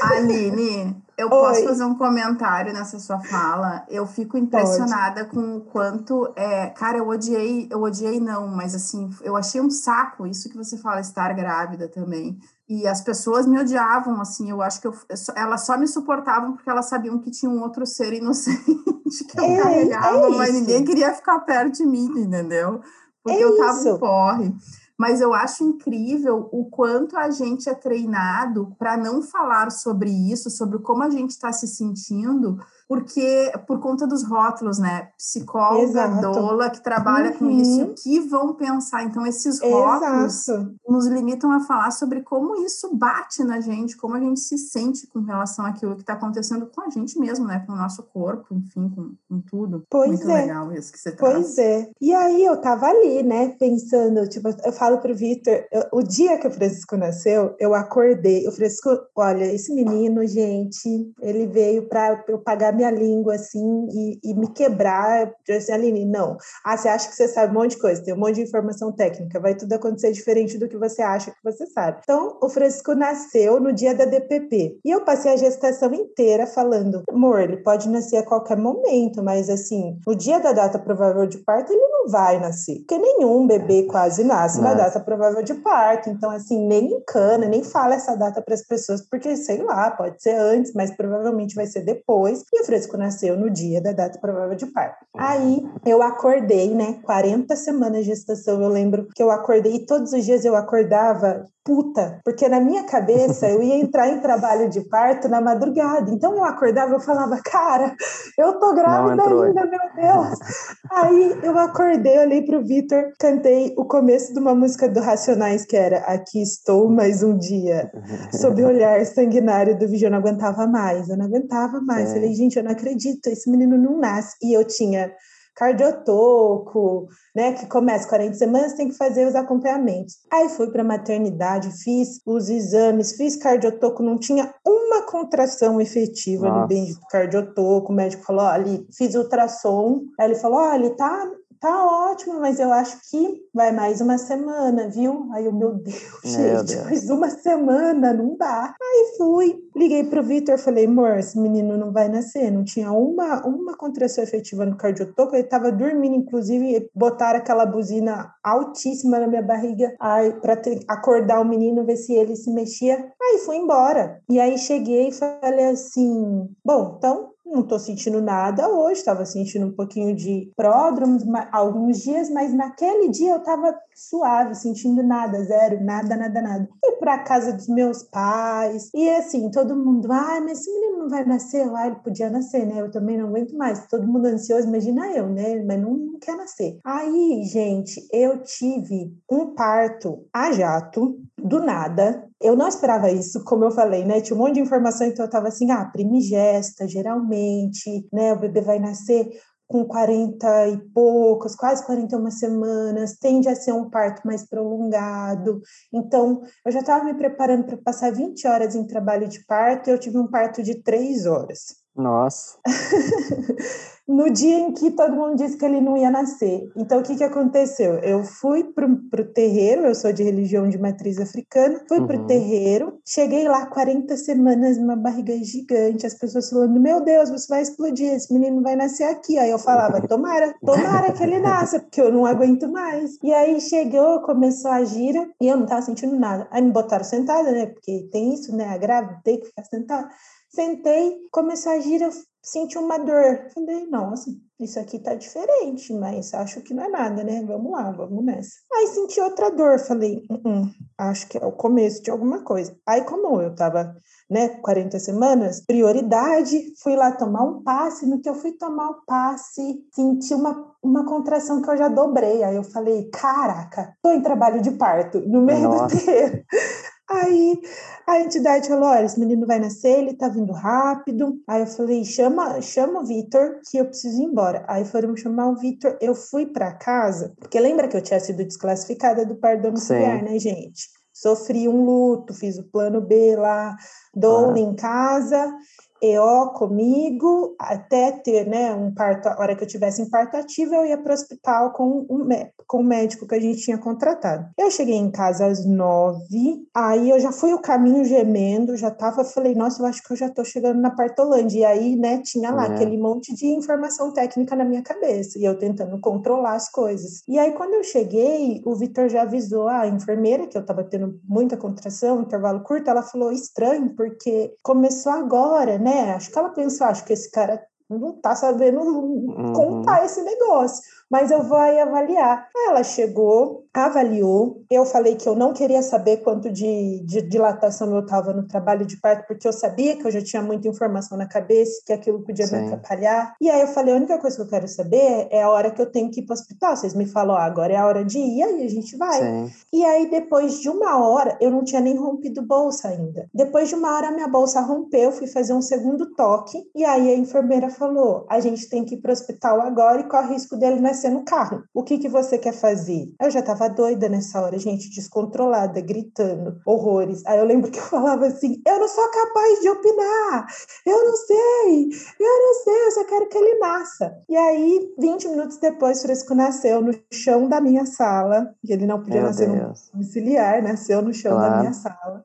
Aline, eu Oi. posso fazer um comentário nessa sua fala? Eu fico impressionada Pode. com o quanto é, cara, eu odiei, eu odiei não, mas assim, eu achei um saco isso que você fala estar grávida também. E as pessoas me odiavam, assim, eu acho que eu, elas só me suportavam porque elas sabiam que tinha um outro ser inocente que eu é, carregava, é mas ninguém queria ficar perto de mim, entendeu? Porque é eu tava isso. em porre. Mas eu acho incrível o quanto a gente é treinado para não falar sobre isso, sobre como a gente está se sentindo, porque por conta dos rótulos, né? Psicóloga, Exato. doula que trabalha uhum. com isso, o que vão pensar. Então, esses rótulos Exato. nos limitam a falar sobre como isso bate na gente, como a gente se sente com relação àquilo que está acontecendo com a gente mesmo, né? Com o nosso corpo, enfim, com, com tudo. Pois Muito é. legal isso que você traz. Pois é. E aí eu tava ali, né, pensando, tipo, eu falo pro Vitor, o dia que o Francisco nasceu, eu acordei, o Francisco, olha, esse menino, gente, ele veio para eu pagar minha língua assim e, e me quebrar. Eu assim, Aline, não. Ah, você acha que você sabe um monte de coisa, tem um monte de informação técnica, vai tudo acontecer diferente do que você acha que você sabe. Então, o Francisco nasceu no dia da DPP e eu passei a gestação inteira falando, amor, ele pode nascer a qualquer momento, mas assim, no dia da data provável de parto, ele não vai nascer, porque nenhum bebê quase nasce na data provável de parto. Então, assim, nem encana, nem fala essa data para as pessoas, porque sei lá, pode ser antes, mas provavelmente vai ser depois. E o Francisco nasceu no dia da data provável de parto. Aí eu acordei, né? 40 semanas de gestação. Eu lembro que eu acordei e todos os dias eu acordava puta, porque na minha cabeça eu ia entrar em trabalho de parto na madrugada. Então eu acordava, eu falava, cara, eu tô grávida ainda, meu Deus. Aí eu acordei, olhei pro Vitor, cantei o começo de uma música do Racionais que era Aqui estou mais um dia, sob o olhar sanguinário do vídeo, eu não aguentava mais, eu não aguentava mais. É. Falei, gente, eu não acredito, esse menino não nasce. E eu tinha cardiotoco, né, que começa 40 semanas, tem que fazer os acompanhamentos. Aí fui para maternidade, fiz os exames, fiz cardiotoco, não tinha uma contração efetiva Nossa. no bem cardiotoco, o médico falou, olha, fiz ultrassom, aí ele falou, olha, tá tá ótimo, mas eu acho que vai mais uma semana, viu? Aí o meu Deus, meu gente, Deus. mais uma semana, não dá. Aí fui, liguei pro Vitor, falei, amor, esse menino não vai nascer, não tinha uma, uma contração efetiva no cardiotoco, ele tava dormindo, inclusive, botaram aquela buzina altíssima na minha barriga, aí, pra ter, acordar o menino, ver se ele se mexia. Aí fui embora. E aí cheguei e falei assim, bom, então não estou sentindo nada hoje, estava sentindo um pouquinho de pródromos alguns dias, mas naquele dia eu estava suave, sentindo nada, zero, nada, nada, nada. Fui para casa dos meus pais e assim, todo mundo, ah, mas esse menino não vai nascer lá, ele podia nascer, né? Eu também não aguento mais, todo mundo ansioso, imagina eu, né? Mas não, não quer nascer. Aí, gente, eu tive um parto a jato, do nada, eu não esperava isso, como eu falei, né? Tinha um monte de informação, então eu tava assim, ah, primigesta, geralmente, né? O bebê vai nascer com 40 e poucos, quase 41 semanas, tende a ser um parto mais prolongado. Então, eu já estava me preparando para passar 20 horas em trabalho de parto, e eu tive um parto de 3 horas. Nossa. no dia em que todo mundo disse que ele não ia nascer. Então, o que, que aconteceu? Eu fui para o terreiro, eu sou de religião de matriz africana, fui uhum. para o terreiro, cheguei lá 40 semanas, uma barriga gigante, as pessoas falando: Meu Deus, você vai explodir, esse menino vai nascer aqui. Aí eu falava: Tomara, tomara que ele nasça, porque eu não aguento mais. E aí chegou, começou a gira e eu não estava sentindo nada. Aí me botaram sentada, né? Porque tem isso, né? A grávida tem que ficar sentada. Sentei, começou a gira, senti uma dor. Falei, nossa, isso aqui tá diferente, mas acho que não é nada, né? Vamos lá, vamos nessa. Aí senti outra dor, falei, uh -uh, acho que é o começo de alguma coisa. Aí, como eu tava, né, 40 semanas, prioridade, fui lá tomar um passe. No que eu fui tomar o passe, senti uma, uma contração que eu já dobrei. Aí eu falei, caraca, tô em trabalho de parto, no meio Nossa. do terreiro. Aí a entidade falou: olha, esse menino vai nascer, ele tá vindo rápido. Aí eu falei: chama, chama o Vitor, que eu preciso ir embora. Aí foram chamar o Vitor. Eu fui para casa, porque lembra que eu tinha sido desclassificada do par domiciliar, né, gente? Sofri um luto, fiz o plano B lá, dou ah. em casa EO comigo até ter né, um parto, a hora que eu tivesse em parto ativo, eu ia para o hospital com, um, com o médico que a gente tinha contratado. Eu cheguei em casa às nove, aí eu já fui o caminho gemendo, já tava, falei, nossa, eu acho que eu já tô chegando na Partolândia. E aí, né, tinha lá é. aquele monte de informação técnica na minha cabeça, e eu tentando controlar as coisas. E aí, quando eu cheguei, o Vitor já avisou a enfermeira, que eu tava tendo muita contração, intervalo curto, ela falou, estranho, porque começou agora, né? Né? Acho que ela pensou, acho que esse cara não tá sabendo uhum. contar esse negócio mas eu vou aí avaliar. Ela chegou, avaliou. Eu falei que eu não queria saber quanto de, de dilatação eu estava no trabalho de parto, porque eu sabia que eu já tinha muita informação na cabeça, que aquilo podia Sim. me atrapalhar. E aí eu falei: a única coisa que eu quero saber é a hora que eu tenho que ir para o hospital. Vocês me falam, ah, agora é a hora de ir, e aí a gente vai. Sim. E aí, depois de uma hora, eu não tinha nem rompido bolsa ainda. Depois de uma hora, minha bolsa rompeu, fui fazer um segundo toque, e aí a enfermeira falou: a gente tem que ir para o hospital agora e corre risco dele nascer no carro. O que, que você quer fazer? Eu já tava doida nessa hora, gente, descontrolada, gritando, horrores. Aí eu lembro que eu falava assim: eu não sou capaz de opinar, eu não sei, eu não sei, eu só quero que ele nasça. E aí, 20 minutos depois, o Fresco nasceu no chão da minha sala, e ele não podia Meu nascer Deus. no domiciliar, nasceu no chão claro. da minha sala.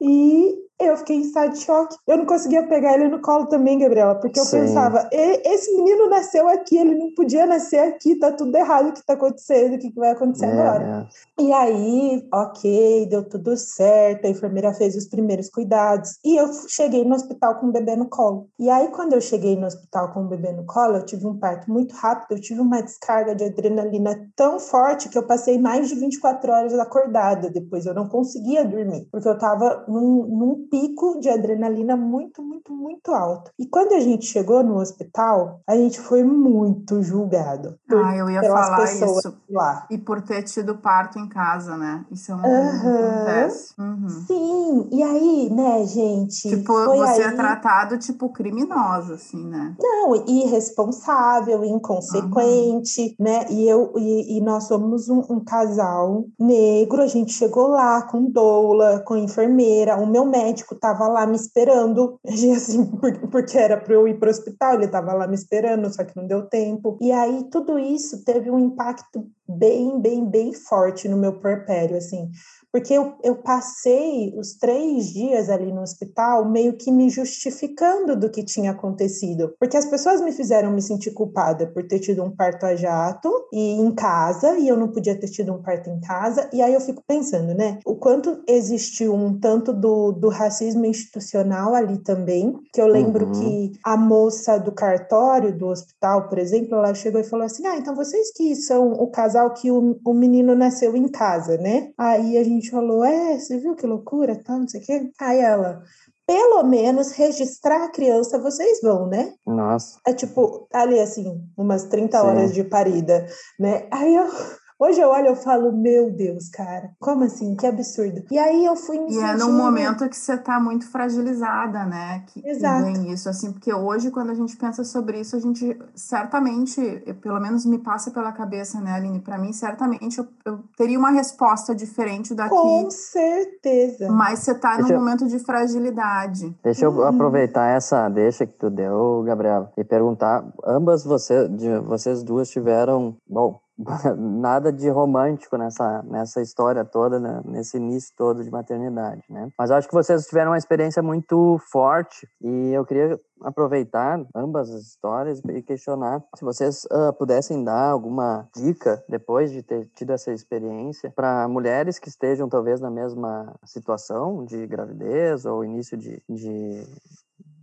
E Eu fiquei em estado de choque. Eu não conseguia pegar ele no colo também, Gabriela, porque eu Sim. pensava, esse menino nasceu aqui, ele não podia nascer aqui, tá tudo errado o que tá acontecendo, o que, vai acontecer é, agora. É. E aí, ok, deu tudo certo, a enfermeira fez os primeiros cuidados, e eu cheguei no hospital com o bebê no colo. E aí, quando eu cheguei no hospital com o bebê no colo, eu tive um parto muito rápido, eu tive uma descarga de adrenalina tão forte que eu passei mais de 24 horas acordada depois, eu não conseguia dormir, porque eu tava num, num pico de adrenalina muito, muito, muito alto. E quando a gente chegou no hospital, a gente foi muito julgado. Por, ah, eu ia falar isso. Lá. E por ter tido parto em casa, né? Isso é uma coisa uhum. que acontece. Uhum. Sim, e aí, né, gente? Tipo, você é aí... é tratado tipo criminosa, assim, né? Não, irresponsável, inconsequente, uhum. né? E eu e, e nós somos um, um casal negro, a gente chegou lá com doula, com enfermeira, o meu médico estava lá me esperando, assim, porque era para eu ir para o hospital, ele estava lá me esperando, só que não deu tempo. E aí tudo isso teve um impacto bem, bem, bem forte no meu porpério, assim, porque eu, eu passei os três dias ali no hospital meio que me justificando do que tinha acontecido, porque as pessoas me fizeram me sentir culpada por ter tido um parto a jato e em casa, e eu não podia ter tido um parto em casa, e aí eu fico pensando, né, o quanto existiu um tanto do, do racismo institucional ali também, que eu lembro uhum. que a moça do cartório do hospital, por exemplo, ela chegou e falou assim, ah, então vocês que são o casal que o, o menino nasceu em casa, né? Aí a gente gente falou, é, você viu que loucura, tal, não sei o quê. Aí ela, pelo menos registrar a criança vocês vão, né? Nossa. É tipo, ali assim, umas 30 Sim. horas de parida, né? Aí eu Hoje eu olho e falo, meu Deus, cara, como assim? Que absurdo. E aí eu fui me E sentindo... é num momento que você tá muito fragilizada, né? Que, Exato. Que vem isso, assim, porque hoje, quando a gente pensa sobre isso, a gente certamente, pelo menos me passa pela cabeça, né, Aline? Para mim, certamente eu, eu, teria uma resposta diferente daqui. Com certeza. Mas você tá deixa num eu... momento de fragilidade. Deixa eu hum. aproveitar essa deixa que tu deu, Gabriela, e perguntar: ambas você, vocês duas tiveram. Bom, nada de romântico nessa, nessa história toda, né? nesse início todo de maternidade, né? Mas acho que vocês tiveram uma experiência muito forte e eu queria aproveitar ambas as histórias e questionar se vocês uh, pudessem dar alguma dica depois de ter tido essa experiência para mulheres que estejam talvez na mesma situação de gravidez ou início de, de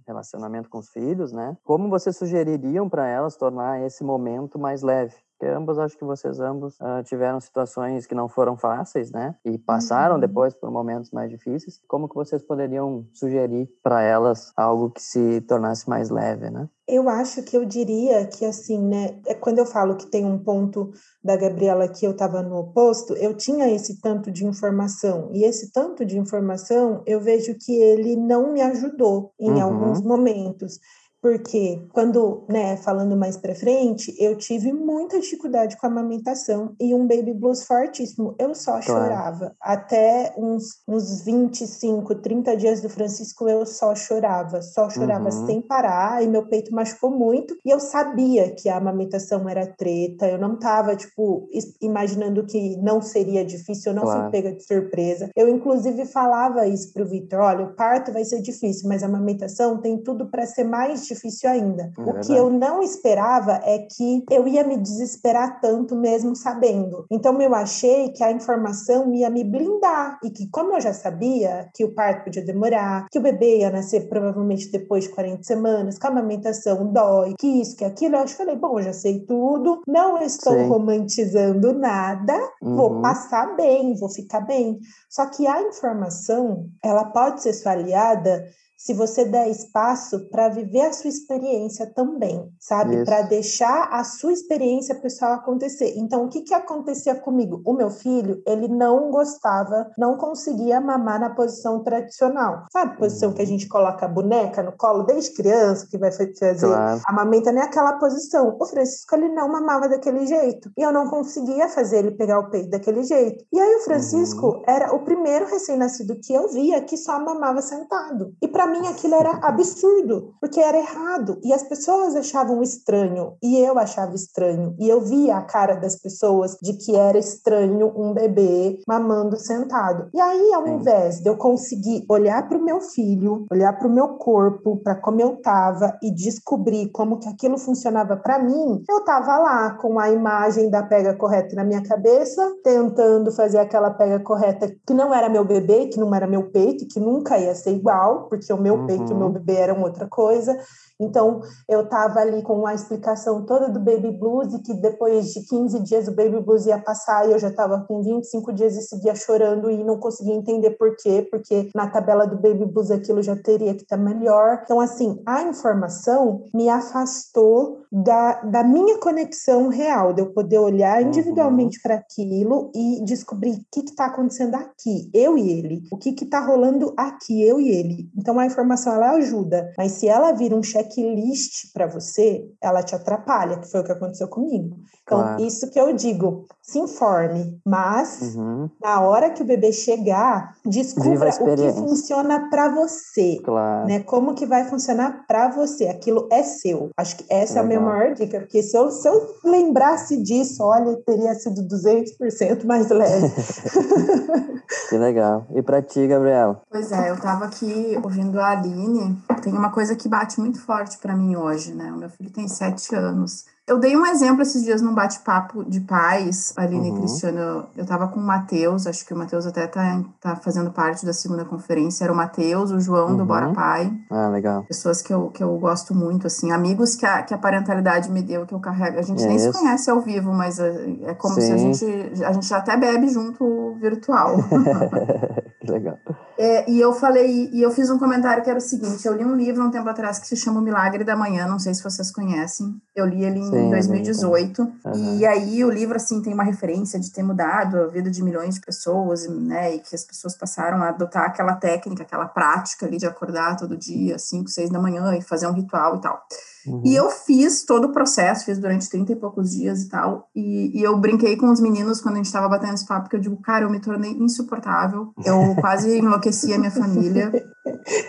relacionamento com os filhos, né? Como vocês sugeririam para elas tornar esse momento mais leve? Porque ambos, acho que vocês ambos uh, tiveram situações que não foram fáceis, né? E passaram uhum. depois por momentos mais difíceis. Como que vocês poderiam sugerir para elas algo que se tornasse mais leve, né? Eu acho que eu diria que, assim, né? É quando eu falo que tem um ponto da Gabriela que eu estava no oposto, eu tinha esse tanto de informação. E esse tanto de informação, eu vejo que ele não me ajudou em uhum. alguns momentos. Porque quando, né, falando mais para frente, eu tive muita dificuldade com a amamentação e um baby blues fortíssimo. Eu só claro. chorava. Até uns, uns 25, 30 dias do Francisco, eu só chorava. Só chorava uhum. sem parar e meu peito machucou muito. E eu sabia que a amamentação era treta. Eu não tava, tipo, imaginando que não seria difícil. Eu não claro. fui pega de surpresa. Eu, inclusive, falava isso pro Vitor. Olha, o parto vai ser difícil, mas a amamentação tem tudo para ser mais difícil ainda. É o que eu não esperava é que eu ia me desesperar tanto mesmo sabendo. Então eu achei que a informação ia me blindar e que como eu já sabia que o parto podia demorar, que o bebê ia nascer provavelmente depois de 40 semanas, que a amamentação dói, que isso, que aquilo, eu acho que falei, bom, eu já sei tudo, não estou Sim. romantizando nada, uhum. vou passar bem, vou ficar bem. Só que a informação, ela pode ser sua aliada se você der espaço para viver a sua experiência também, sabe? Para deixar a sua experiência pessoal acontecer. Então, o que, que acontecia comigo? O meu filho, ele não gostava, não conseguia mamar na posição tradicional. Sabe posição que a gente coloca a boneca no colo desde criança, que vai fazer claro. a mamenta, nem aquela posição. O Francisco, ele não mamava daquele jeito. E eu não conseguia fazer ele pegar o peito daquele jeito. E aí o Francisco uhum. era o primeiro recém-nascido que eu via que só mamava sentado. E para para mim aquilo era absurdo, porque era errado. E as pessoas achavam estranho, e eu achava estranho. E eu via a cara das pessoas de que era estranho um bebê mamando sentado. E aí, ao invés de eu conseguir olhar para o meu filho, olhar para o meu corpo, para como eu tava e descobrir como que aquilo funcionava para mim, eu tava lá com a imagem da pega correta na minha cabeça, tentando fazer aquela pega correta que não era meu bebê, que não era meu peito, que nunca ia ser igual, porque o meu uhum. peito e o meu bebê eram outra coisa. Então, eu estava ali com a explicação toda do baby blues e que depois de 15 dias o baby blues ia passar e eu já estava com 25 dias e seguia chorando e não conseguia entender por quê, porque na tabela do baby blues aquilo já teria que estar tá melhor. Então, assim, a informação me afastou da, da minha conexão real, de eu poder olhar uhum. individualmente uhum. para aquilo e descobrir o que está acontecendo aqui, eu e ele, o que está rolando aqui, eu e ele. Então, a informação ela ajuda, mas se ela vira um check checklist para você, ela te atrapalha, que foi o que aconteceu comigo. Então, claro. isso que eu digo, se informe, mas uhum. na hora que o bebê chegar, descubra o que funciona para você, claro. né? Como que vai funcionar para você? Aquilo é seu. Acho que essa Legal. é a minha maior dica, porque se eu, se eu lembrasse disso, olha, teria sido 200% mais leve. que legal. E para ti, Gabriela? Pois é, eu estava aqui ouvindo a Aline, tem uma coisa que bate muito forte para mim hoje, né? O meu filho tem sete anos. Eu dei um exemplo esses dias num bate-papo de pais, Aline uhum. e Cristiano. Eu tava com o Matheus, acho que o Matheus até tá, tá fazendo parte da segunda conferência. Era o Matheus, o João uhum. do Bora Pai. Ah, legal. Pessoas que eu, que eu gosto muito, assim. Amigos que a, que a parentalidade me deu, que eu carrego. A gente é nem isso. se conhece ao vivo, mas é, é como Sim. se a gente. A gente até bebe junto virtual. legal. É, e eu falei, e eu fiz um comentário que era o seguinte: eu li um livro um tempo atrás que se chama O Milagre da Manhã, não sei se vocês conhecem. Eu li ele em Sim, 2018. Uhum. E aí o livro, assim, tem uma referência de ter mudado a vida de milhões de pessoas, né? E que as pessoas passaram a adotar aquela técnica, aquela prática ali de acordar todo dia, 5, 6 da manhã e fazer um ritual e tal. Uhum. E eu fiz todo o processo, fiz durante 30 e poucos dias e tal. E, e eu brinquei com os meninos quando a gente estava batendo esse papo, porque eu digo, cara, eu me tornei insuportável. Eu quase enlouqueci a minha família.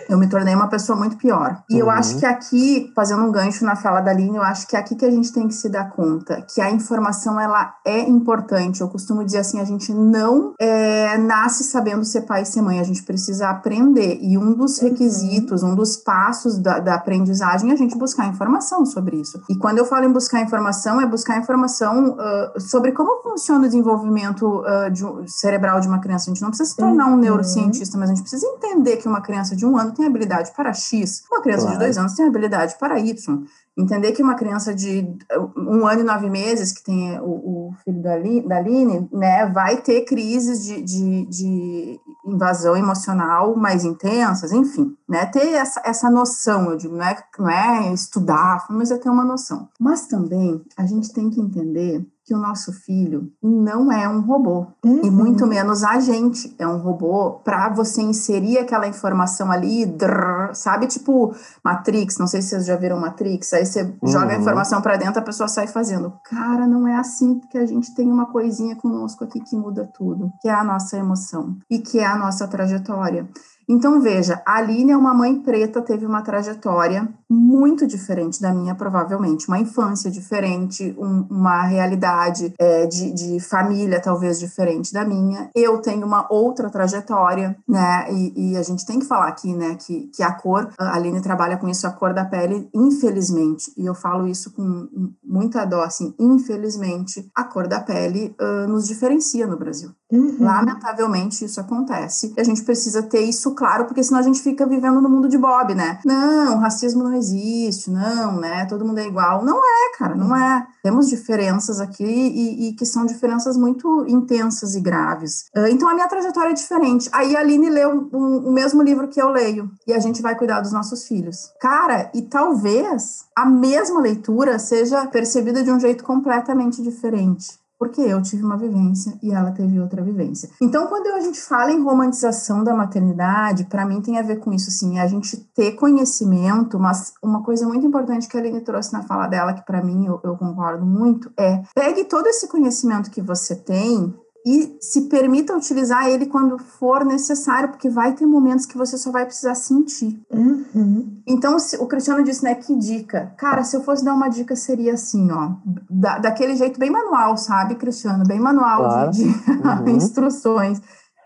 Eu me tornei uma pessoa muito pior. E uhum. eu acho que aqui, fazendo um gancho na fala da Aline, eu acho que é aqui que a gente tem que se dar conta que a informação ela é importante. Eu costumo dizer assim, a gente não é, nasce sabendo ser pai e ser mãe, a gente precisa aprender. E um dos uhum. requisitos, um dos passos da, da aprendizagem é a gente buscar informação sobre isso. E quando eu falo em buscar informação, é buscar informação uh, sobre como funciona o desenvolvimento uh, de, cerebral de uma criança. A gente não precisa se tornar um uhum. neurocientista, mas a gente precisa entender que uma criança de um ano tem habilidade para X, uma criança claro. de dois anos tem habilidade para Y. Entender que uma criança de um ano e nove meses, que tem o, o filho da, da Aline, né, vai ter crises de, de, de, invasão emocional mais intensas, enfim, né, ter essa, essa noção, eu digo, não é, não é estudar, mas é ter uma noção. Mas também a gente tem que entender que o nosso filho não é um robô uhum. e muito menos a gente é um robô para você inserir aquela informação ali, drrr, sabe, tipo Matrix, não sei se vocês já viram Matrix, aí você uhum. joga a uhum. informação para dentro, a pessoa sai fazendo. Cara, não é assim que a gente tem uma coisinha conosco aqui que muda tudo, que é a nossa emoção e que é a nossa trajetória. Então, veja, a Aline é uma mãe preta, teve uma trajetória muito diferente da minha, provavelmente. Uma infância diferente, um, uma realidade é, de, de, família talvez diferente da minha. Eu tenho uma outra trajetória, né? E, e, a gente tem que falar aqui, né, que, que a cor, a Aline trabalha com isso, a cor da pele, infelizmente, e eu falo isso com muita dó, assim, infelizmente, a cor da pele uh, nos diferencia no Brasil. Uhum. Lamentavelmente, isso acontece. E a gente precisa ter isso claro, porque senão a gente fica vivendo no mundo de Bob, né? Não, racismo não existe, não, né? Todo mundo é igual. Não é, cara, não é. Temos diferenças aqui e, e que são diferenças muito intensas e graves. Ah, então a minha trajetória é diferente. Aí a Aline leu o mesmo livro que eu leio e a gente vai cuidar dos nossos filhos. Cara, e talvez a mesma leitura seja percebida de um jeito completamente diferente porque eu tive uma vivência e ela teve outra vivência. Então, quando a gente fala em romantização da maternidade, para mim tem a ver com isso, assim, a gente ter conhecimento, mas uma coisa muito importante que a Aline trouxe na fala dela, que para mim eu, eu concordo muito, é pegue todo esse conhecimento que você tem e se permita utilizar ele quando for necessário, porque vai ter momentos que você só vai precisar sentir. Uhum. Então, o Cristiano disse, né, que dica? Cara, se eu fosse dar uma dica, seria assim, ó, da, daquele jeito bem manual, sabe, Cristiano? Bem manual Claro. de, de Uhum. instruções.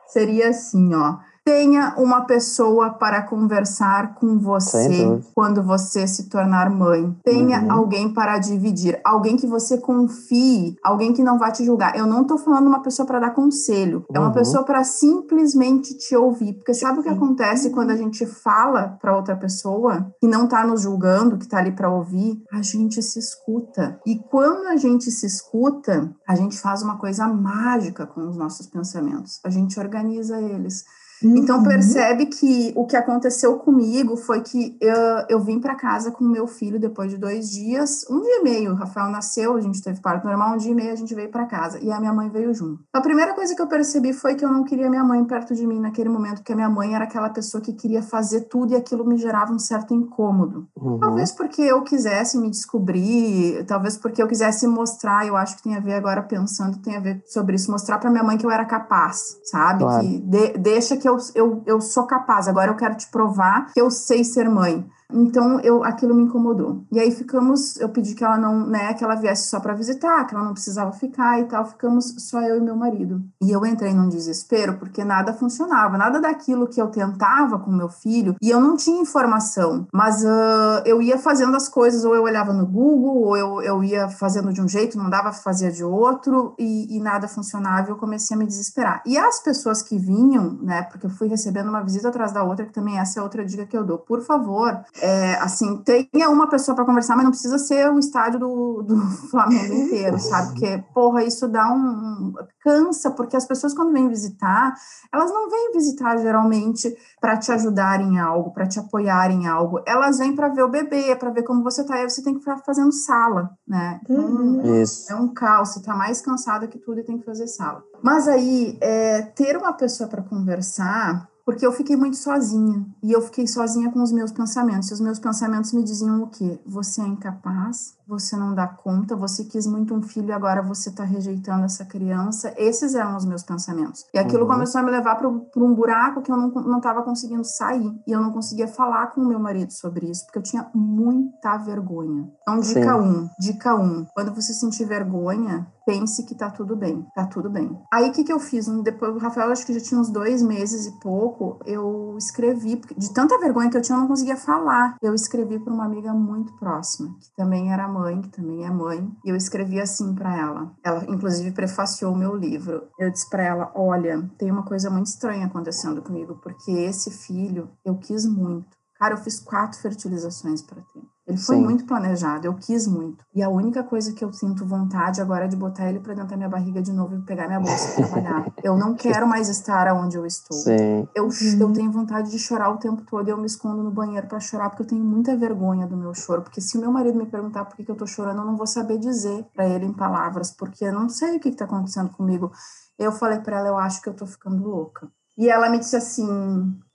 Seria assim, ó. Tenha uma pessoa para conversar com você quando você se tornar mãe. Tenha Uhum. alguém para dividir, alguém que você confie, alguém que não vai te julgar. Eu não tô falando uma pessoa para dar conselho, é uma Uhum. pessoa para simplesmente te ouvir. Porque sabe o que acontece quando a gente fala para outra pessoa que não tá nos julgando, que tá ali para ouvir? A gente se escuta. E quando a gente se escuta, a gente faz uma coisa mágica com os nossos pensamentos. A gente organiza eles. Então Uhum. percebe que o que aconteceu comigo foi que eu, eu vim para casa com meu filho depois de dois dias, um dia e meio. O Rafael nasceu, a gente teve parto normal, um dia e meio a gente veio para casa e a minha mãe veio junto. A primeira coisa que eu percebi foi que eu não queria minha mãe perto de mim naquele momento, porque a minha mãe era aquela pessoa que queria fazer tudo e aquilo me gerava um certo incômodo. Uhum. Talvez porque eu quisesse me descobrir, talvez porque eu quisesse mostrar, eu acho que tem a ver agora pensando, tem a ver sobre isso, mostrar para minha mãe que eu era capaz, sabe? Claro. Que de- deixa que eu, eu, eu sou capaz, agora eu quero te provar que eu sei ser mãe. Então, eu, aquilo me incomodou. E aí ficamos, eu pedi que ela não, né, que ela viesse só para visitar, que ela não precisava ficar e tal. Ficamos só eu e meu marido. E eu entrei num desespero porque nada funcionava, nada daquilo que eu tentava com meu filho. E eu não tinha informação, mas ah, eu ia fazendo as coisas, ou eu olhava no Google, ou eu, eu ia fazendo de um jeito, não dava, fazia de outro, e, e nada funcionava. Eu comecei a me desesperar. E as pessoas que vinham, né, porque eu fui recebendo uma visita atrás da outra, que também essa é outra dica que eu dou. Por favor, é, assim, tenha uma pessoa para conversar, mas não precisa ser o estádio do, do Flamengo inteiro, sabe? Porque, porra, isso dá um, um- cansa, porque as pessoas quando vêm visitar, elas não vêm visitar geralmente para te ajudar em algo, para te apoiar em algo. Elas vêm para ver o bebê, para ver como você tá, aí você tem que ficar fazendo sala, né? Então, Uhum. Isso. é um caos, você tá mais cansada que tudo e tem que fazer sala. Mas aí, é, ter uma pessoa para conversar, porque eu fiquei muito sozinha. E eu fiquei sozinha com os meus pensamentos. E os meus pensamentos me diziam o quê? Você é incapaz, você não dá conta, você quis muito um filho e agora você tá rejeitando essa criança. Esses eram os meus pensamentos. E aquilo Uhum. começou a me levar para um buraco que eu não, não tava conseguindo sair. E eu não conseguia falar com o meu marido sobre isso, porque eu tinha muita vergonha. Então, dica Sim. um, dica um. Quando você sentir vergonha, pense que tá tudo bem, tá tudo bem. Aí, o que que eu fiz? Um- Depois, o Rafael, acho que já tinha uns dois meses e pouco, eu escrevi, porque de tanta vergonha que eu tinha, eu não conseguia falar. Eu escrevi para uma amiga muito próxima, que também era mãe, que também é mãe, e eu escrevi assim para ela. Ela, inclusive, prefaciou o meu livro. Eu disse para ela, olha, tem uma coisa muito estranha acontecendo comigo, porque esse filho eu quis muito. Cara, eu fiz quatro fertilizações para ter. Ele foi Sim. muito planejado, eu quis muito. E a única coisa que eu sinto vontade agora é de botar ele pra dentro da minha barriga de novo e pegar minha bolsa e trabalhar. Eu não quero mais estar onde eu estou. Sim. Eu, Uhum. eu tenho vontade de chorar o tempo todo e eu me escondo no banheiro pra chorar porque eu tenho muita vergonha do meu choro. Porque se o meu marido me perguntar por que, que eu tô chorando, eu não vou saber dizer pra ele em palavras, porque eu não sei o que, que tá acontecendo comigo. Eu falei pra ela, eu acho que eu tô ficando louca. E ela me disse assim,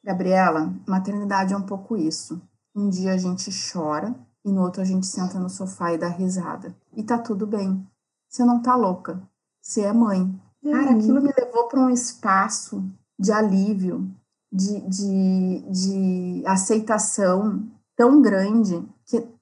Gabriela, maternidade é um pouco isso. Um dia a gente chora e no outro a gente senta no sofá e dá risada. E tá tudo bem. Você não tá louca. Você é mãe. Cara, Uhum. aquilo me levou para um espaço de alívio, de, de, de aceitação tão grande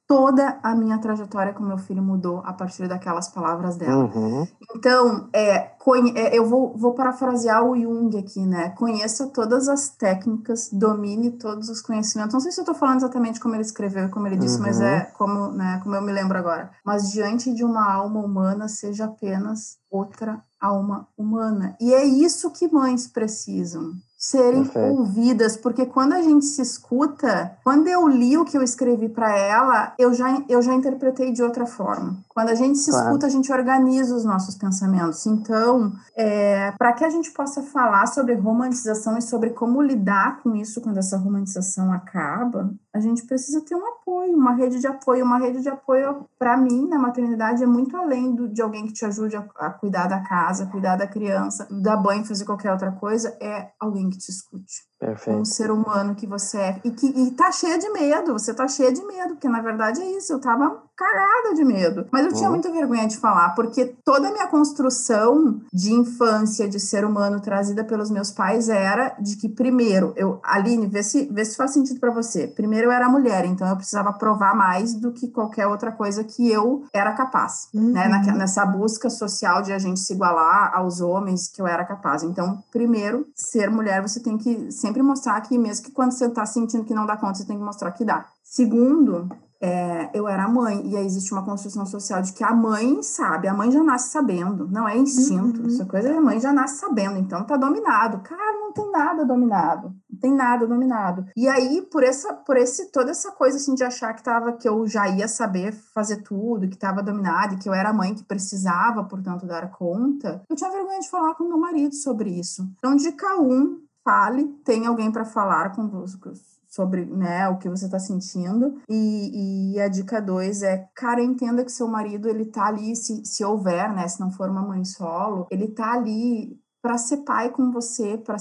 toda a minha trajetória com meu filho mudou a partir daquelas palavras dela. Uhum. Então, é, é, eu vou, vou parafrasear o Jung aqui, né? Conheça todas as técnicas, domine todos os conhecimentos. Não sei se eu estou falando exatamente como ele escreveu e como ele disse, mas Uhum. é como, né, como eu me lembro agora. Mas diante de uma alma humana, seja apenas outra alma humana. E é isso que mães precisam. Serem Perfeito. ouvidas, porque quando a gente se escuta, quando eu li o que eu escrevi para ela, eu já, eu já interpretei de outra forma. Quando a gente se Claro. escuta, a gente organiza os nossos pensamentos. Então, é, para que a gente possa falar sobre romantização e sobre como lidar com isso quando essa romantização acaba, a gente precisa ter um apoio, uma rede de apoio. Uma rede de apoio, para mim, na maternidade, é muito além do, de alguém que te ajude a, a cuidar da casa, cuidar da criança, dar banho, fazer qualquer outra coisa. É alguém que te escute como Perfeito. ser humano que você é. E que e tá cheia de medo, você tá cheia de medo, porque na verdade é isso. Eu tava cagada de medo. Mas eu tinha uhum. muita vergonha de falar, porque toda a minha construção de infância, de ser humano trazida pelos meus pais era de que, primeiro, eu, Aline, vê se, vê se faz sentido para você. Primeiro, eu era mulher, então eu precisava provar mais do que qualquer outra coisa que eu era capaz, né? uhum. né? Na, nessa busca social de a gente se igualar aos homens que eu era capaz. Então, primeiro, ser mulher, você tem que sempre mostrar que, mesmo que quando você tá sentindo que não dá conta, você tem que mostrar que dá. Segundo, é, eu era mãe, e aí existe uma construção social de que a mãe sabe, a mãe já nasce sabendo, não é instinto, uhum. essa coisa a mãe já nasce sabendo, então tá dominado. Cara, não tem nada dominado, não tem nada dominado. E aí, por essa, por esse, toda essa coisa assim de achar que tava, que eu já ia saber fazer tudo, que tava dominado, e que eu era a mãe que precisava, portanto, dar conta, eu tinha vergonha de falar com meu marido sobre isso. Então, dica um, fale, tem alguém para falar com você sobre né, o que você está sentindo. E, e, a dica dois é, cara, entenda que seu marido, ele tá ali, se, se houver, né, se não for uma mãe solo, ele tá ali para ser pai com você, para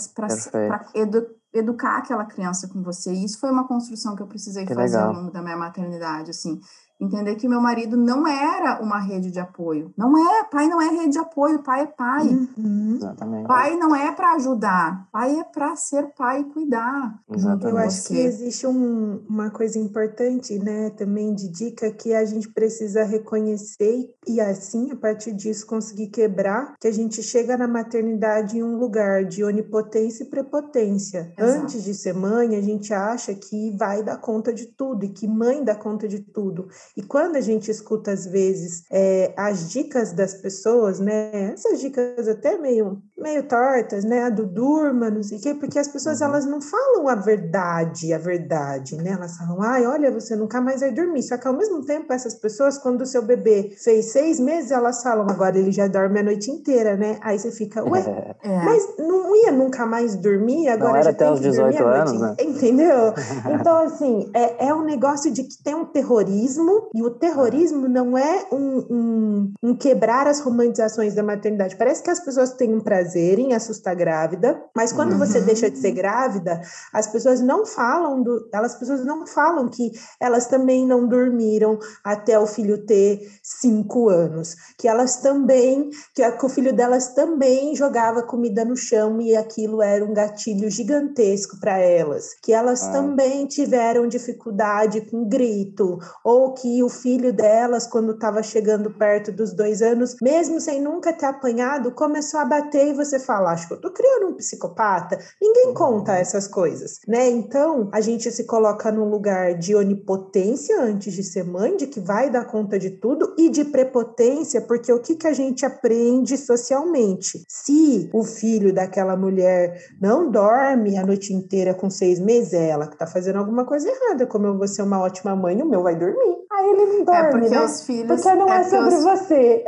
edu, educar aquela criança com você. E isso foi uma construção que eu precisei que fazer legal. ao longo da minha maternidade, assim. Entender que meu marido não era uma rede de apoio. Não é, pai não é rede de apoio, pai é pai. Uhum. Exatamente. Pai não é para ajudar, pai é para ser pai e cuidar. Exatamente. Eu acho que existe um, uma coisa importante, né, também de dica que a gente precisa reconhecer e assim, a partir disso, conseguir quebrar que a gente chega na maternidade em um lugar de onipotência e prepotência. Exato. Antes de ser mãe, a gente acha que vai dar conta de tudo e que mãe dá conta de tudo. E quando a gente escuta, às vezes, é, as dicas das pessoas, né? Essas dicas até meio, meio tortas, né? A do durma, não sei o quê, porque as pessoas, uhum. elas não falam a verdade, a verdade, né? Elas falam, ai, olha, você nunca mais vai dormir. Só que, ao mesmo tempo, essas pessoas, quando o seu bebê fez seis meses, elas falam, agora ele já dorme a noite inteira, né? Aí você fica, ué, é. mas não ia nunca mais dormir, agora não já até os 18 anos, né? Entendeu? Então, assim, é, é um negócio de que tem um terrorismo e o terrorismo não é um, um, um, quebrar as romantizações da maternidade. Parece que as pessoas têm um prazer em assustar grávida, mas quando uhum. você deixa de ser grávida, as pessoas não falam do, elas pessoas não falam que elas também não dormiram até o filho ter cinco anos, que elas também, que, a, que o filho delas também jogava comida no chão e aquilo era um gatilho gigantesco para elas, que elas ah. também tiveram dificuldade com grito ou que o filho delas, quando estava chegando perto dos dois anos, mesmo sem nunca ter apanhado, começou a bater e você fala: Acho que eu tô criando um psicopata. Ninguém conta uhum. essas coisas, né? Então, a gente se coloca num lugar de onipotência antes de ser mãe, de que vai dar conta de tudo, e de prepotência, porque o que, que a gente aprende socialmente? Se o filho daquela mulher não dorme a noite inteira com seis meses, é ela que tá fazendo alguma coisa errada. Como eu vou ser uma ótima mãe, o meu vai dormir. Aí ele não dorme, é porque né? os filhos porque não é, é sobre os... você.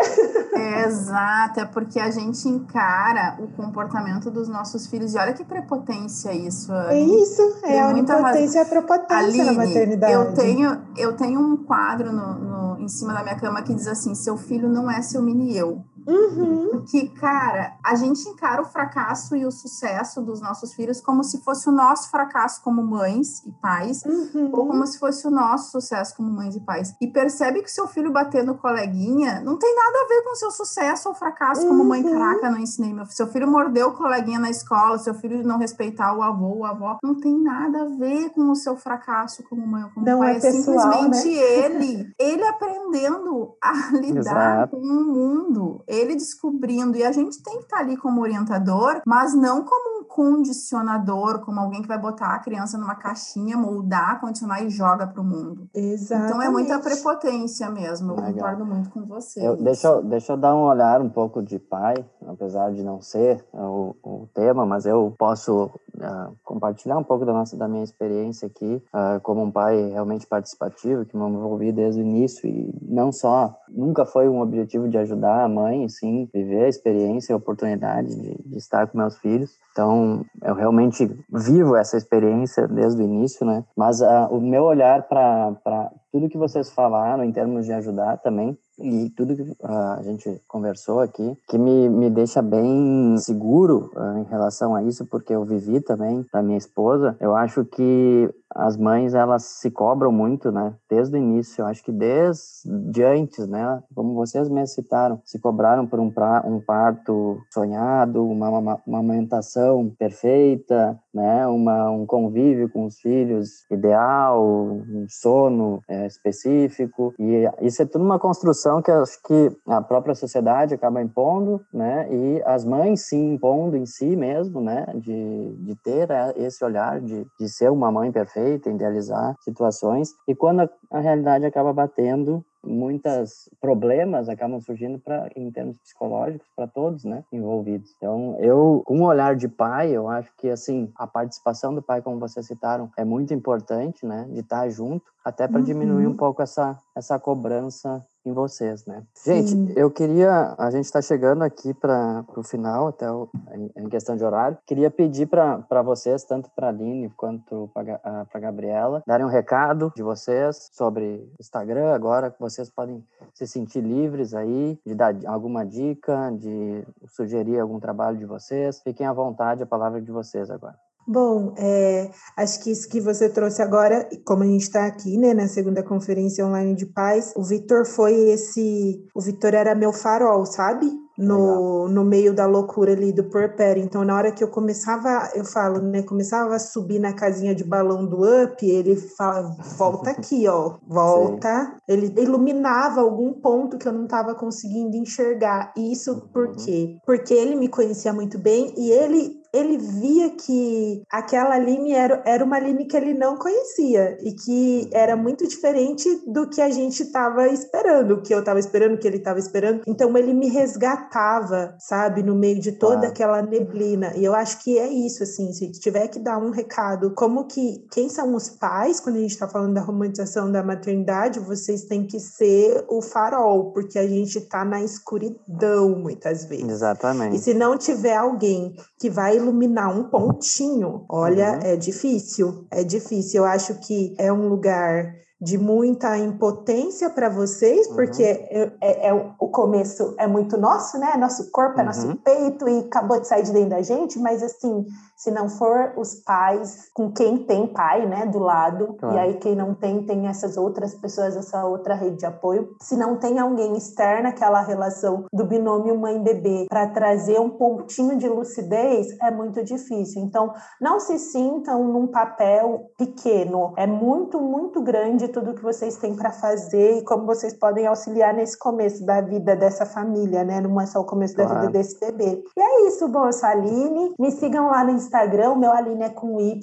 É, exato, é porque a gente encara o comportamento dos nossos filhos e olha que prepotência isso. É isso, é a onipotência e a prepotência Aline, na maternidade. Eu tenho, eu tenho um quadro no, no, em cima da minha cama que diz assim: seu filho não é seu mini eu. Uhum. Que, cara, a gente encara o fracasso e o sucesso dos nossos filhos como se fosse o nosso fracasso como mães e pais, uhum. ou como se fosse o nosso sucesso como mães e pais. E percebe que seu filho bater no coleguinha não tem nada a ver com o seu sucesso ou fracasso uhum. como mãe. Uhum. Caraca, não ensinei meu Seu filho mordeu o coleguinha na escola, seu filho não respeitar o avô, a avó, não tem nada a ver com o seu fracasso como mãe ou como não pai. É, pessoal, é simplesmente né? ele, ele aprendendo a lidar Exato. com o mundo ele descobrindo, e a gente tem que estar tá ali como orientador, mas não como um condicionador, como alguém que vai botar a criança numa caixinha, moldar, condicionar e joga para o mundo. Exatamente. Então é muita prepotência mesmo, eu Legal. concordo muito com você. Eu, deixa, eu, deixa eu dar um olhar um pouco de pai, apesar de não ser o, o tema, mas eu posso uh, compartilhar um pouco da, nossa, da minha experiência aqui, uh, como um pai realmente participativo, que me envolvi desde o início, e não só, nunca foi um objetivo de ajudar a mãe, sim, viver a experiência, a oportunidade de, de estar com meus filhos. Então, eu realmente vivo essa experiência desde o início, né? Mas uh, o meu olhar para tudo que vocês falaram em termos de ajudar também e tudo que uh, a gente conversou aqui, que me, me deixa bem seguro uh, em relação a isso, porque eu vivi também da minha esposa. Eu acho que as mães elas se cobram muito, né? Desde o início, acho que desde antes, né? Como vocês me citaram, se cobraram por um, pra, um parto sonhado, uma, uma, uma amamentação perfeita, né? Uma, um convívio com os filhos ideal, um sono é, específico. E isso é tudo uma construção que acho que a própria sociedade acaba impondo, né? E as mães se impondo em si mesmo, né? De, de ter esse olhar de, de ser uma mãe perfeita, idealizar situações. E quando a realidade acaba batendo, muitos problemas acabam surgindo para em termos psicológicos para todos, né, envolvidos. Então, eu com o olhar de pai, eu acho que assim, a participação do pai, como vocês citaram, é muito importante, né, de estar junto, até para uhum. diminuir um pouco essa essa cobrança em vocês, né? Gente, Sim. eu queria, a gente está chegando aqui para o final, até o, em questão de horário, queria pedir para vocês, tanto para a Aline quanto para a Gabriela, darem um recado de vocês sobre Instagram agora, vocês podem se sentir livres aí, de dar alguma dica, de sugerir algum trabalho de vocês. Fiquem à vontade, a palavra é de vocês agora. Bom, é, acho que isso que você trouxe agora, como a gente está aqui, né, na segunda conferência online de paz, o Vitor foi esse. O Vitor era meu farol, sabe? No, no meio da loucura ali do porpério. Então, na hora que eu começava, eu falo, né? Começava a subir na casinha de balão do up, ele fala, volta aqui, ó, volta. Sim. Ele iluminava algum ponto que eu não estava conseguindo enxergar. E isso uhum. por quê? Porque ele me conhecia muito bem e ele ele via que aquela Aline era, era uma Aline que ele não conhecia e que era muito diferente do que a gente estava esperando, o que eu estava esperando, o que ele estava esperando. Então ele me resgatava, sabe, no meio de toda ah. aquela neblina. E eu acho que é isso, assim, se tiver que dar um recado, como que quem são os pais, quando a gente está falando da romantização da maternidade, vocês têm que ser o farol, porque a gente está na escuridão muitas vezes. Exatamente. E se não tiver alguém que vai iluminar um pontinho, olha, uhum. é difícil, é difícil. Eu acho que é um lugar de muita impotência para vocês, uhum. porque é, é, é, o começo é muito nosso, né? Nosso corpo é nosso uhum. peito e acabou de sair de dentro da gente, mas assim, se não for os pais com quem tem pai, né, do lado, claro. e aí quem não tem, tem essas outras pessoas, essa outra rede de apoio. Se não tem alguém externo, aquela relação do binômio mãe-bebê, para trazer um pontinho de lucidez, é muito difícil. Então, não se sintam num papel pequeno, é muito, muito grande de tudo que vocês têm para fazer e como vocês podem auxiliar nesse começo da vida dessa família, né? Não é só o começo claro. da vida desse bebê. E é isso, bom, eu sou a Aline. Me sigam lá no Instagram, meu Aline é com Y,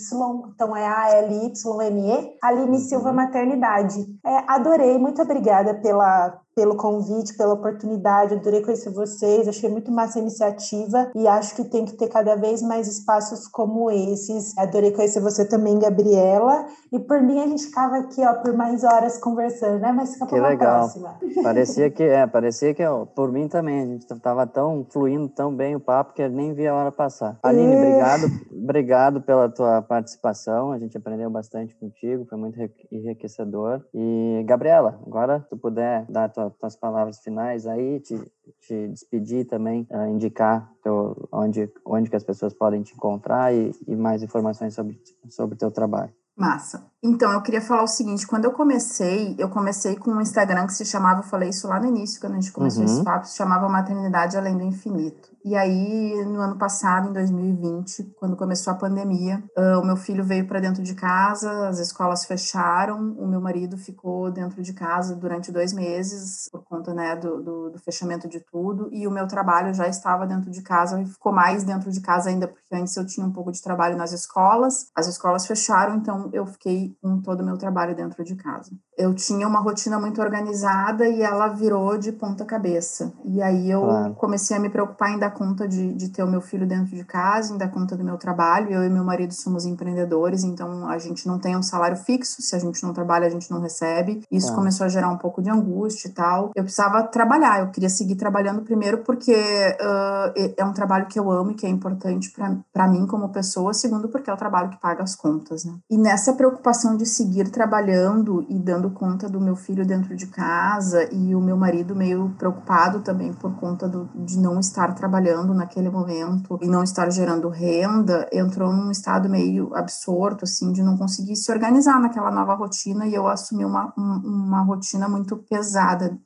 então é A-L-Y-N-E, Aline Silva uhum. Maternidade. É, adorei, muito obrigada pela, pelo convite, pela oportunidade. Adorei conhecer vocês, achei muito massa a iniciativa e acho que tem que ter cada vez mais espaços como esses. Adorei conhecer você também, Gabriela. E por mim a gente ficava aqui, ó, por mais horas conversando, né? Mas fica para uma legal. próxima. Parecia que é, parecia que ó, por mim também a gente tava tão fluindo tão bem o papo que eu nem vi a hora passar. Aline, é. obrigado, obrigado pela tua participação. A gente aprendeu bastante contigo, foi muito enriquecedor. E Gabriela, agora se tu puder dar a tua tuas palavras finais aí, te, te despedir também, uh, indicar teu, onde, onde que as pessoas podem te encontrar e, e mais informações sobre sobre o teu trabalho. Massa. Então, eu queria falar o seguinte: quando eu comecei, eu comecei com um Instagram que se chamava, eu falei isso lá no início, quando a gente começou uhum. esse papo, se chamava Maternidade Além do Infinito. E aí, no ano passado, em 2020, quando começou a pandemia, uh, o meu filho veio para dentro de casa, as escolas fecharam, o meu marido ficou dentro de casa durante dois meses, por conta né, do, do, do fechamento de tudo, e o meu trabalho já estava dentro de casa e ficou mais dentro de casa ainda, porque antes eu tinha um pouco de trabalho nas escolas, as escolas fecharam, então eu fiquei com todo o meu trabalho dentro de casa. Eu tinha uma rotina muito organizada e ela virou de ponta cabeça. E aí eu claro. comecei a me preocupar em dar conta de, de ter o meu filho dentro de casa, em dar conta do meu trabalho. Eu e meu marido somos empreendedores, então a gente não tem um salário fixo. Se a gente não trabalha, a gente não recebe. Isso é. começou a gerar um pouco de angústia e tal. Eu precisava trabalhar, eu queria seguir trabalhando primeiro porque uh, é um trabalho que eu amo e que é importante para mim como pessoa. Segundo, porque é o trabalho que paga as contas, né? E nessa preocupação de seguir trabalhando e dando conta do meu filho dentro de casa e o meu marido meio preocupado também por conta do, de não estar trabalhando naquele momento e não estar gerando renda, entrou num estado meio absorto, assim, de não conseguir se organizar naquela nova rotina e eu assumi uma, uma rotina muito pesada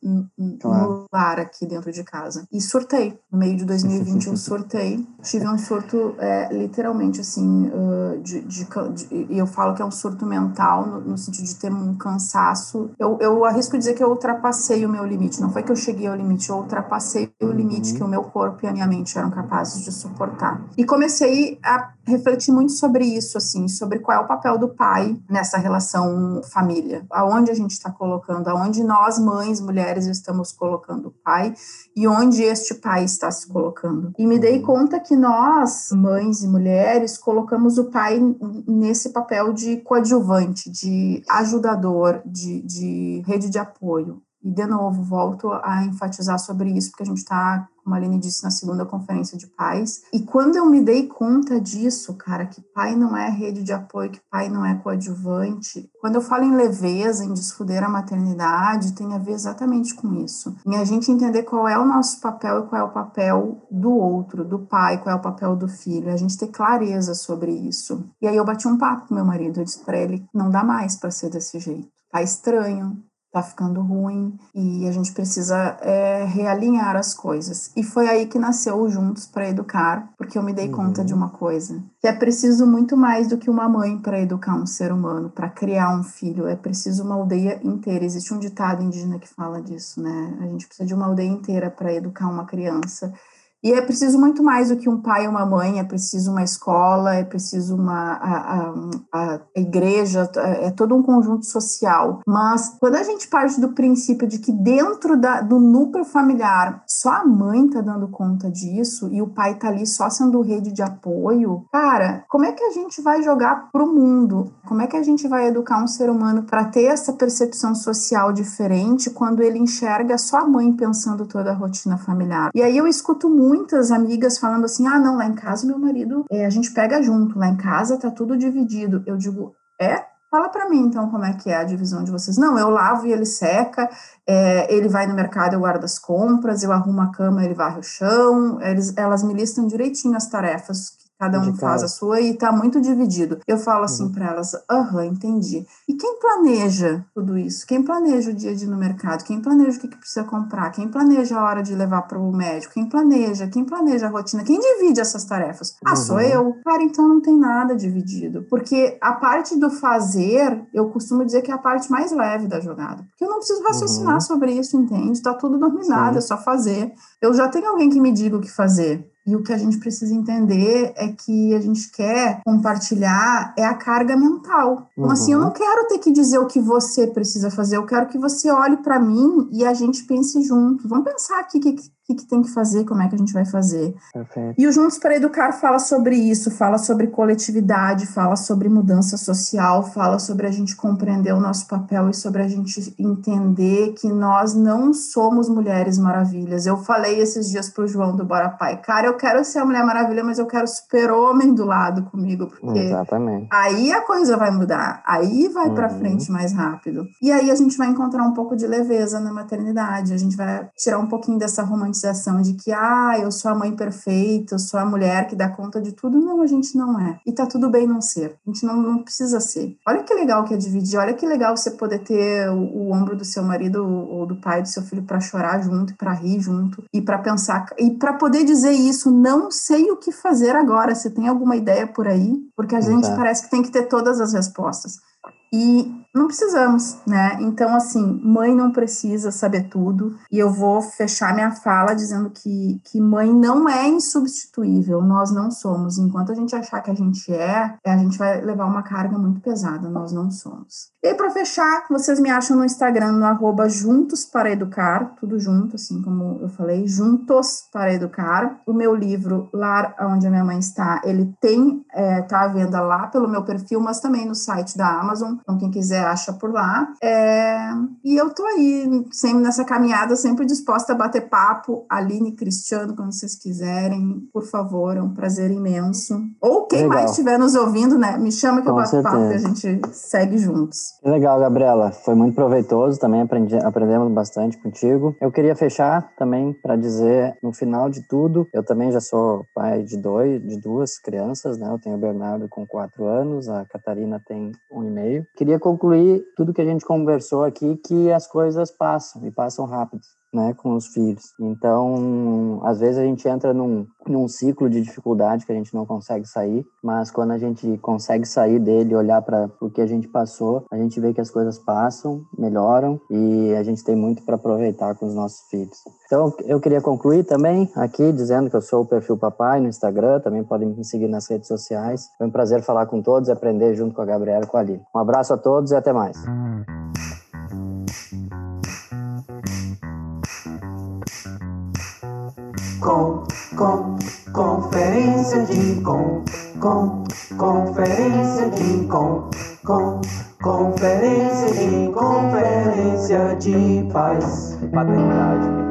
claro. no lar aqui dentro de casa. E surtei. No meio de 2020 eu surtei. Tive um surto, é, literalmente, assim, uh, de, de, de, eu falo que é um surto mental, no, no sentido de ter um cansaço. Eu, eu arrisco dizer que eu ultrapassei o meu limite. Não foi que eu cheguei ao limite, eu ultrapassei o limite que o meu corpo e a minha mente eram capazes de suportar. E comecei a refletir muito sobre isso, assim, sobre qual é o papel do pai nessa relação família. Aonde a gente está colocando, aonde nós, mães, mulheres, estamos colocando o pai e onde este pai está se colocando. E me dei conta que nós, mães e mulheres, colocamos o pai nesse papel de coadjuvante, de ajudador, de, de rede de apoio. E, de novo, volto a enfatizar sobre isso, porque a gente está, como a Aline disse, na segunda conferência de pais. E quando eu me dei conta disso, cara, que pai não é rede de apoio, que pai não é coadjuvante, quando eu falo em leveza, em desfuder a maternidade, tem a ver exatamente com isso. Em a gente entender qual é o nosso papel e qual é o papel do outro, do pai, qual é o papel do filho, a gente ter clareza sobre isso. E aí eu bati um papo com meu marido, eu disse para ele: não dá mais para ser desse jeito. Tá estranho, tá ficando ruim e a gente precisa é, realinhar as coisas. E foi aí que nasceu o Juntos para Educar, porque eu me dei uhum. conta de uma coisa, que é preciso muito mais do que uma mãe para educar um ser humano, para criar um filho, é preciso uma aldeia inteira. Existe um ditado indígena que fala disso, né? A gente precisa de uma aldeia inteira para educar uma criança. E é preciso muito mais do que um pai e uma mãe, é preciso uma escola, é preciso uma a, a, a, igreja, é todo um conjunto social. Mas quando a gente parte do princípio de que dentro da, do núcleo familiar só a mãe está dando conta disso e o pai está ali só sendo rede de apoio, cara, como é que a gente vai jogar para o mundo? Como é que a gente vai educar um ser humano para ter essa percepção social diferente quando ele enxerga só a mãe pensando toda a rotina familiar? E aí eu escuto muito muitas amigas falando assim: ah, não, lá em casa meu marido, é, a gente pega junto, lá em casa tá tudo dividido. Eu digo: é? Fala para mim, então, como é que é a divisão de vocês. Não, eu lavo e ele seca, é, ele vai no mercado, eu guardo as compras, eu arrumo a cama, ele varre o chão, eles, elas me listam direitinho as tarefas Cada um faz a sua e está muito dividido. Eu falo assim uhum. para elas: aham, entendi. E quem planeja tudo isso? Quem planeja o dia de ir no mercado? Quem planeja o que, que precisa comprar? Quem planeja a hora de levar para o médico? Quem planeja? Quem planeja a rotina? Quem divide essas tarefas? Ah, sou uhum. eu. Cara, então não tem nada dividido. Porque a parte do fazer, eu costumo dizer que é a parte mais leve da jogada. Porque eu não preciso raciocinar uhum. sobre isso, entende? Tá tudo dominado, Sim. é só fazer. Eu já tenho alguém que me diga o que fazer. E o que a gente precisa entender é que a gente quer compartilhar é a carga mental. Então, uhum. assim, eu não quero ter que dizer o que você precisa fazer, eu quero que você olhe para mim e a gente pense junto. Vamos pensar aqui o que, que, que tem que fazer, como é que a gente vai fazer. Perfeito. E o Juntos para Educar fala sobre isso, fala sobre coletividade, fala sobre mudança social, fala sobre a gente compreender o nosso papel e sobre a gente entender que nós não somos mulheres maravilhas. Eu falei esses dias pro João do Bora Pai, cara, eu quero ser a Mulher Maravilha, mas eu quero super-homem do lado comigo, porque Exatamente. aí a coisa vai mudar, aí vai uhum. para frente mais rápido. E aí a gente vai encontrar um pouco de leveza na maternidade, a gente vai tirar um pouquinho dessa romantização romantização de que, ah, eu sou a mãe perfeita, eu sou a mulher que dá conta de tudo. Não, a gente não é. E tá tudo bem não ser. A gente não, não precisa ser. Olha que legal que é dividir, olha que legal você poder ter o, o ombro do seu marido ou do pai do seu filho para chorar junto, para rir junto e para pensar e para poder dizer isso, não sei o que fazer agora. Você tem alguma ideia por aí? Porque a gente parece que tem que ter todas as respostas. E não precisamos, né? Então, assim, mãe não precisa saber tudo. E eu vou fechar minha fala dizendo que, que mãe não é insubstituível. Nós não somos. Enquanto a gente achar que a gente é, a gente vai levar uma carga muito pesada. Nós não somos. E para fechar, vocês me acham no Instagram no arroba Juntos para Educar, tudo junto, assim como eu falei, Juntos para Educar. O meu livro, Lar Onde a Minha Mãe Está, ele tem, é, tá à venda lá pelo meu perfil, mas também no site da Amazon. Então, quem quiser acha por lá. É... E eu tô aí, sempre nessa caminhada, sempre disposta a bater papo. Aline Cristiano, quando vocês quiserem, por favor, é um prazer imenso. Ou quem Legal. mais estiver nos ouvindo, né? Me chama que Com eu bato certeza. papo e a gente segue juntos. Legal, Gabriela. Foi muito proveitoso. Também aprendi, aprendemos bastante contigo. Eu queria fechar também para dizer, no final de tudo, eu também já sou pai de dois, de duas crianças, né? Eu tenho o Bernardo com quatro anos, a Catarina tem um e meio. Queria concluir tudo que a gente conversou aqui, que as coisas passam e passam rápido né, com os filhos. Então, às vezes a gente entra num, num ciclo de dificuldade que a gente não consegue sair, mas quando a gente consegue sair dele, olhar para o que a gente passou, a gente vê que as coisas passam, melhoram e a gente tem muito para aproveitar com os nossos filhos. Então, eu queria concluir também aqui dizendo que eu sou o perfil papai no Instagram, também podem me seguir nas redes sociais. Foi um prazer falar com todos e aprender junto com a Gabriela e com a Aline. Um abraço a todos e até mais. Com, com, conferência de com, com, conferência de com, com, conferência de conferência de paz. Paternidade.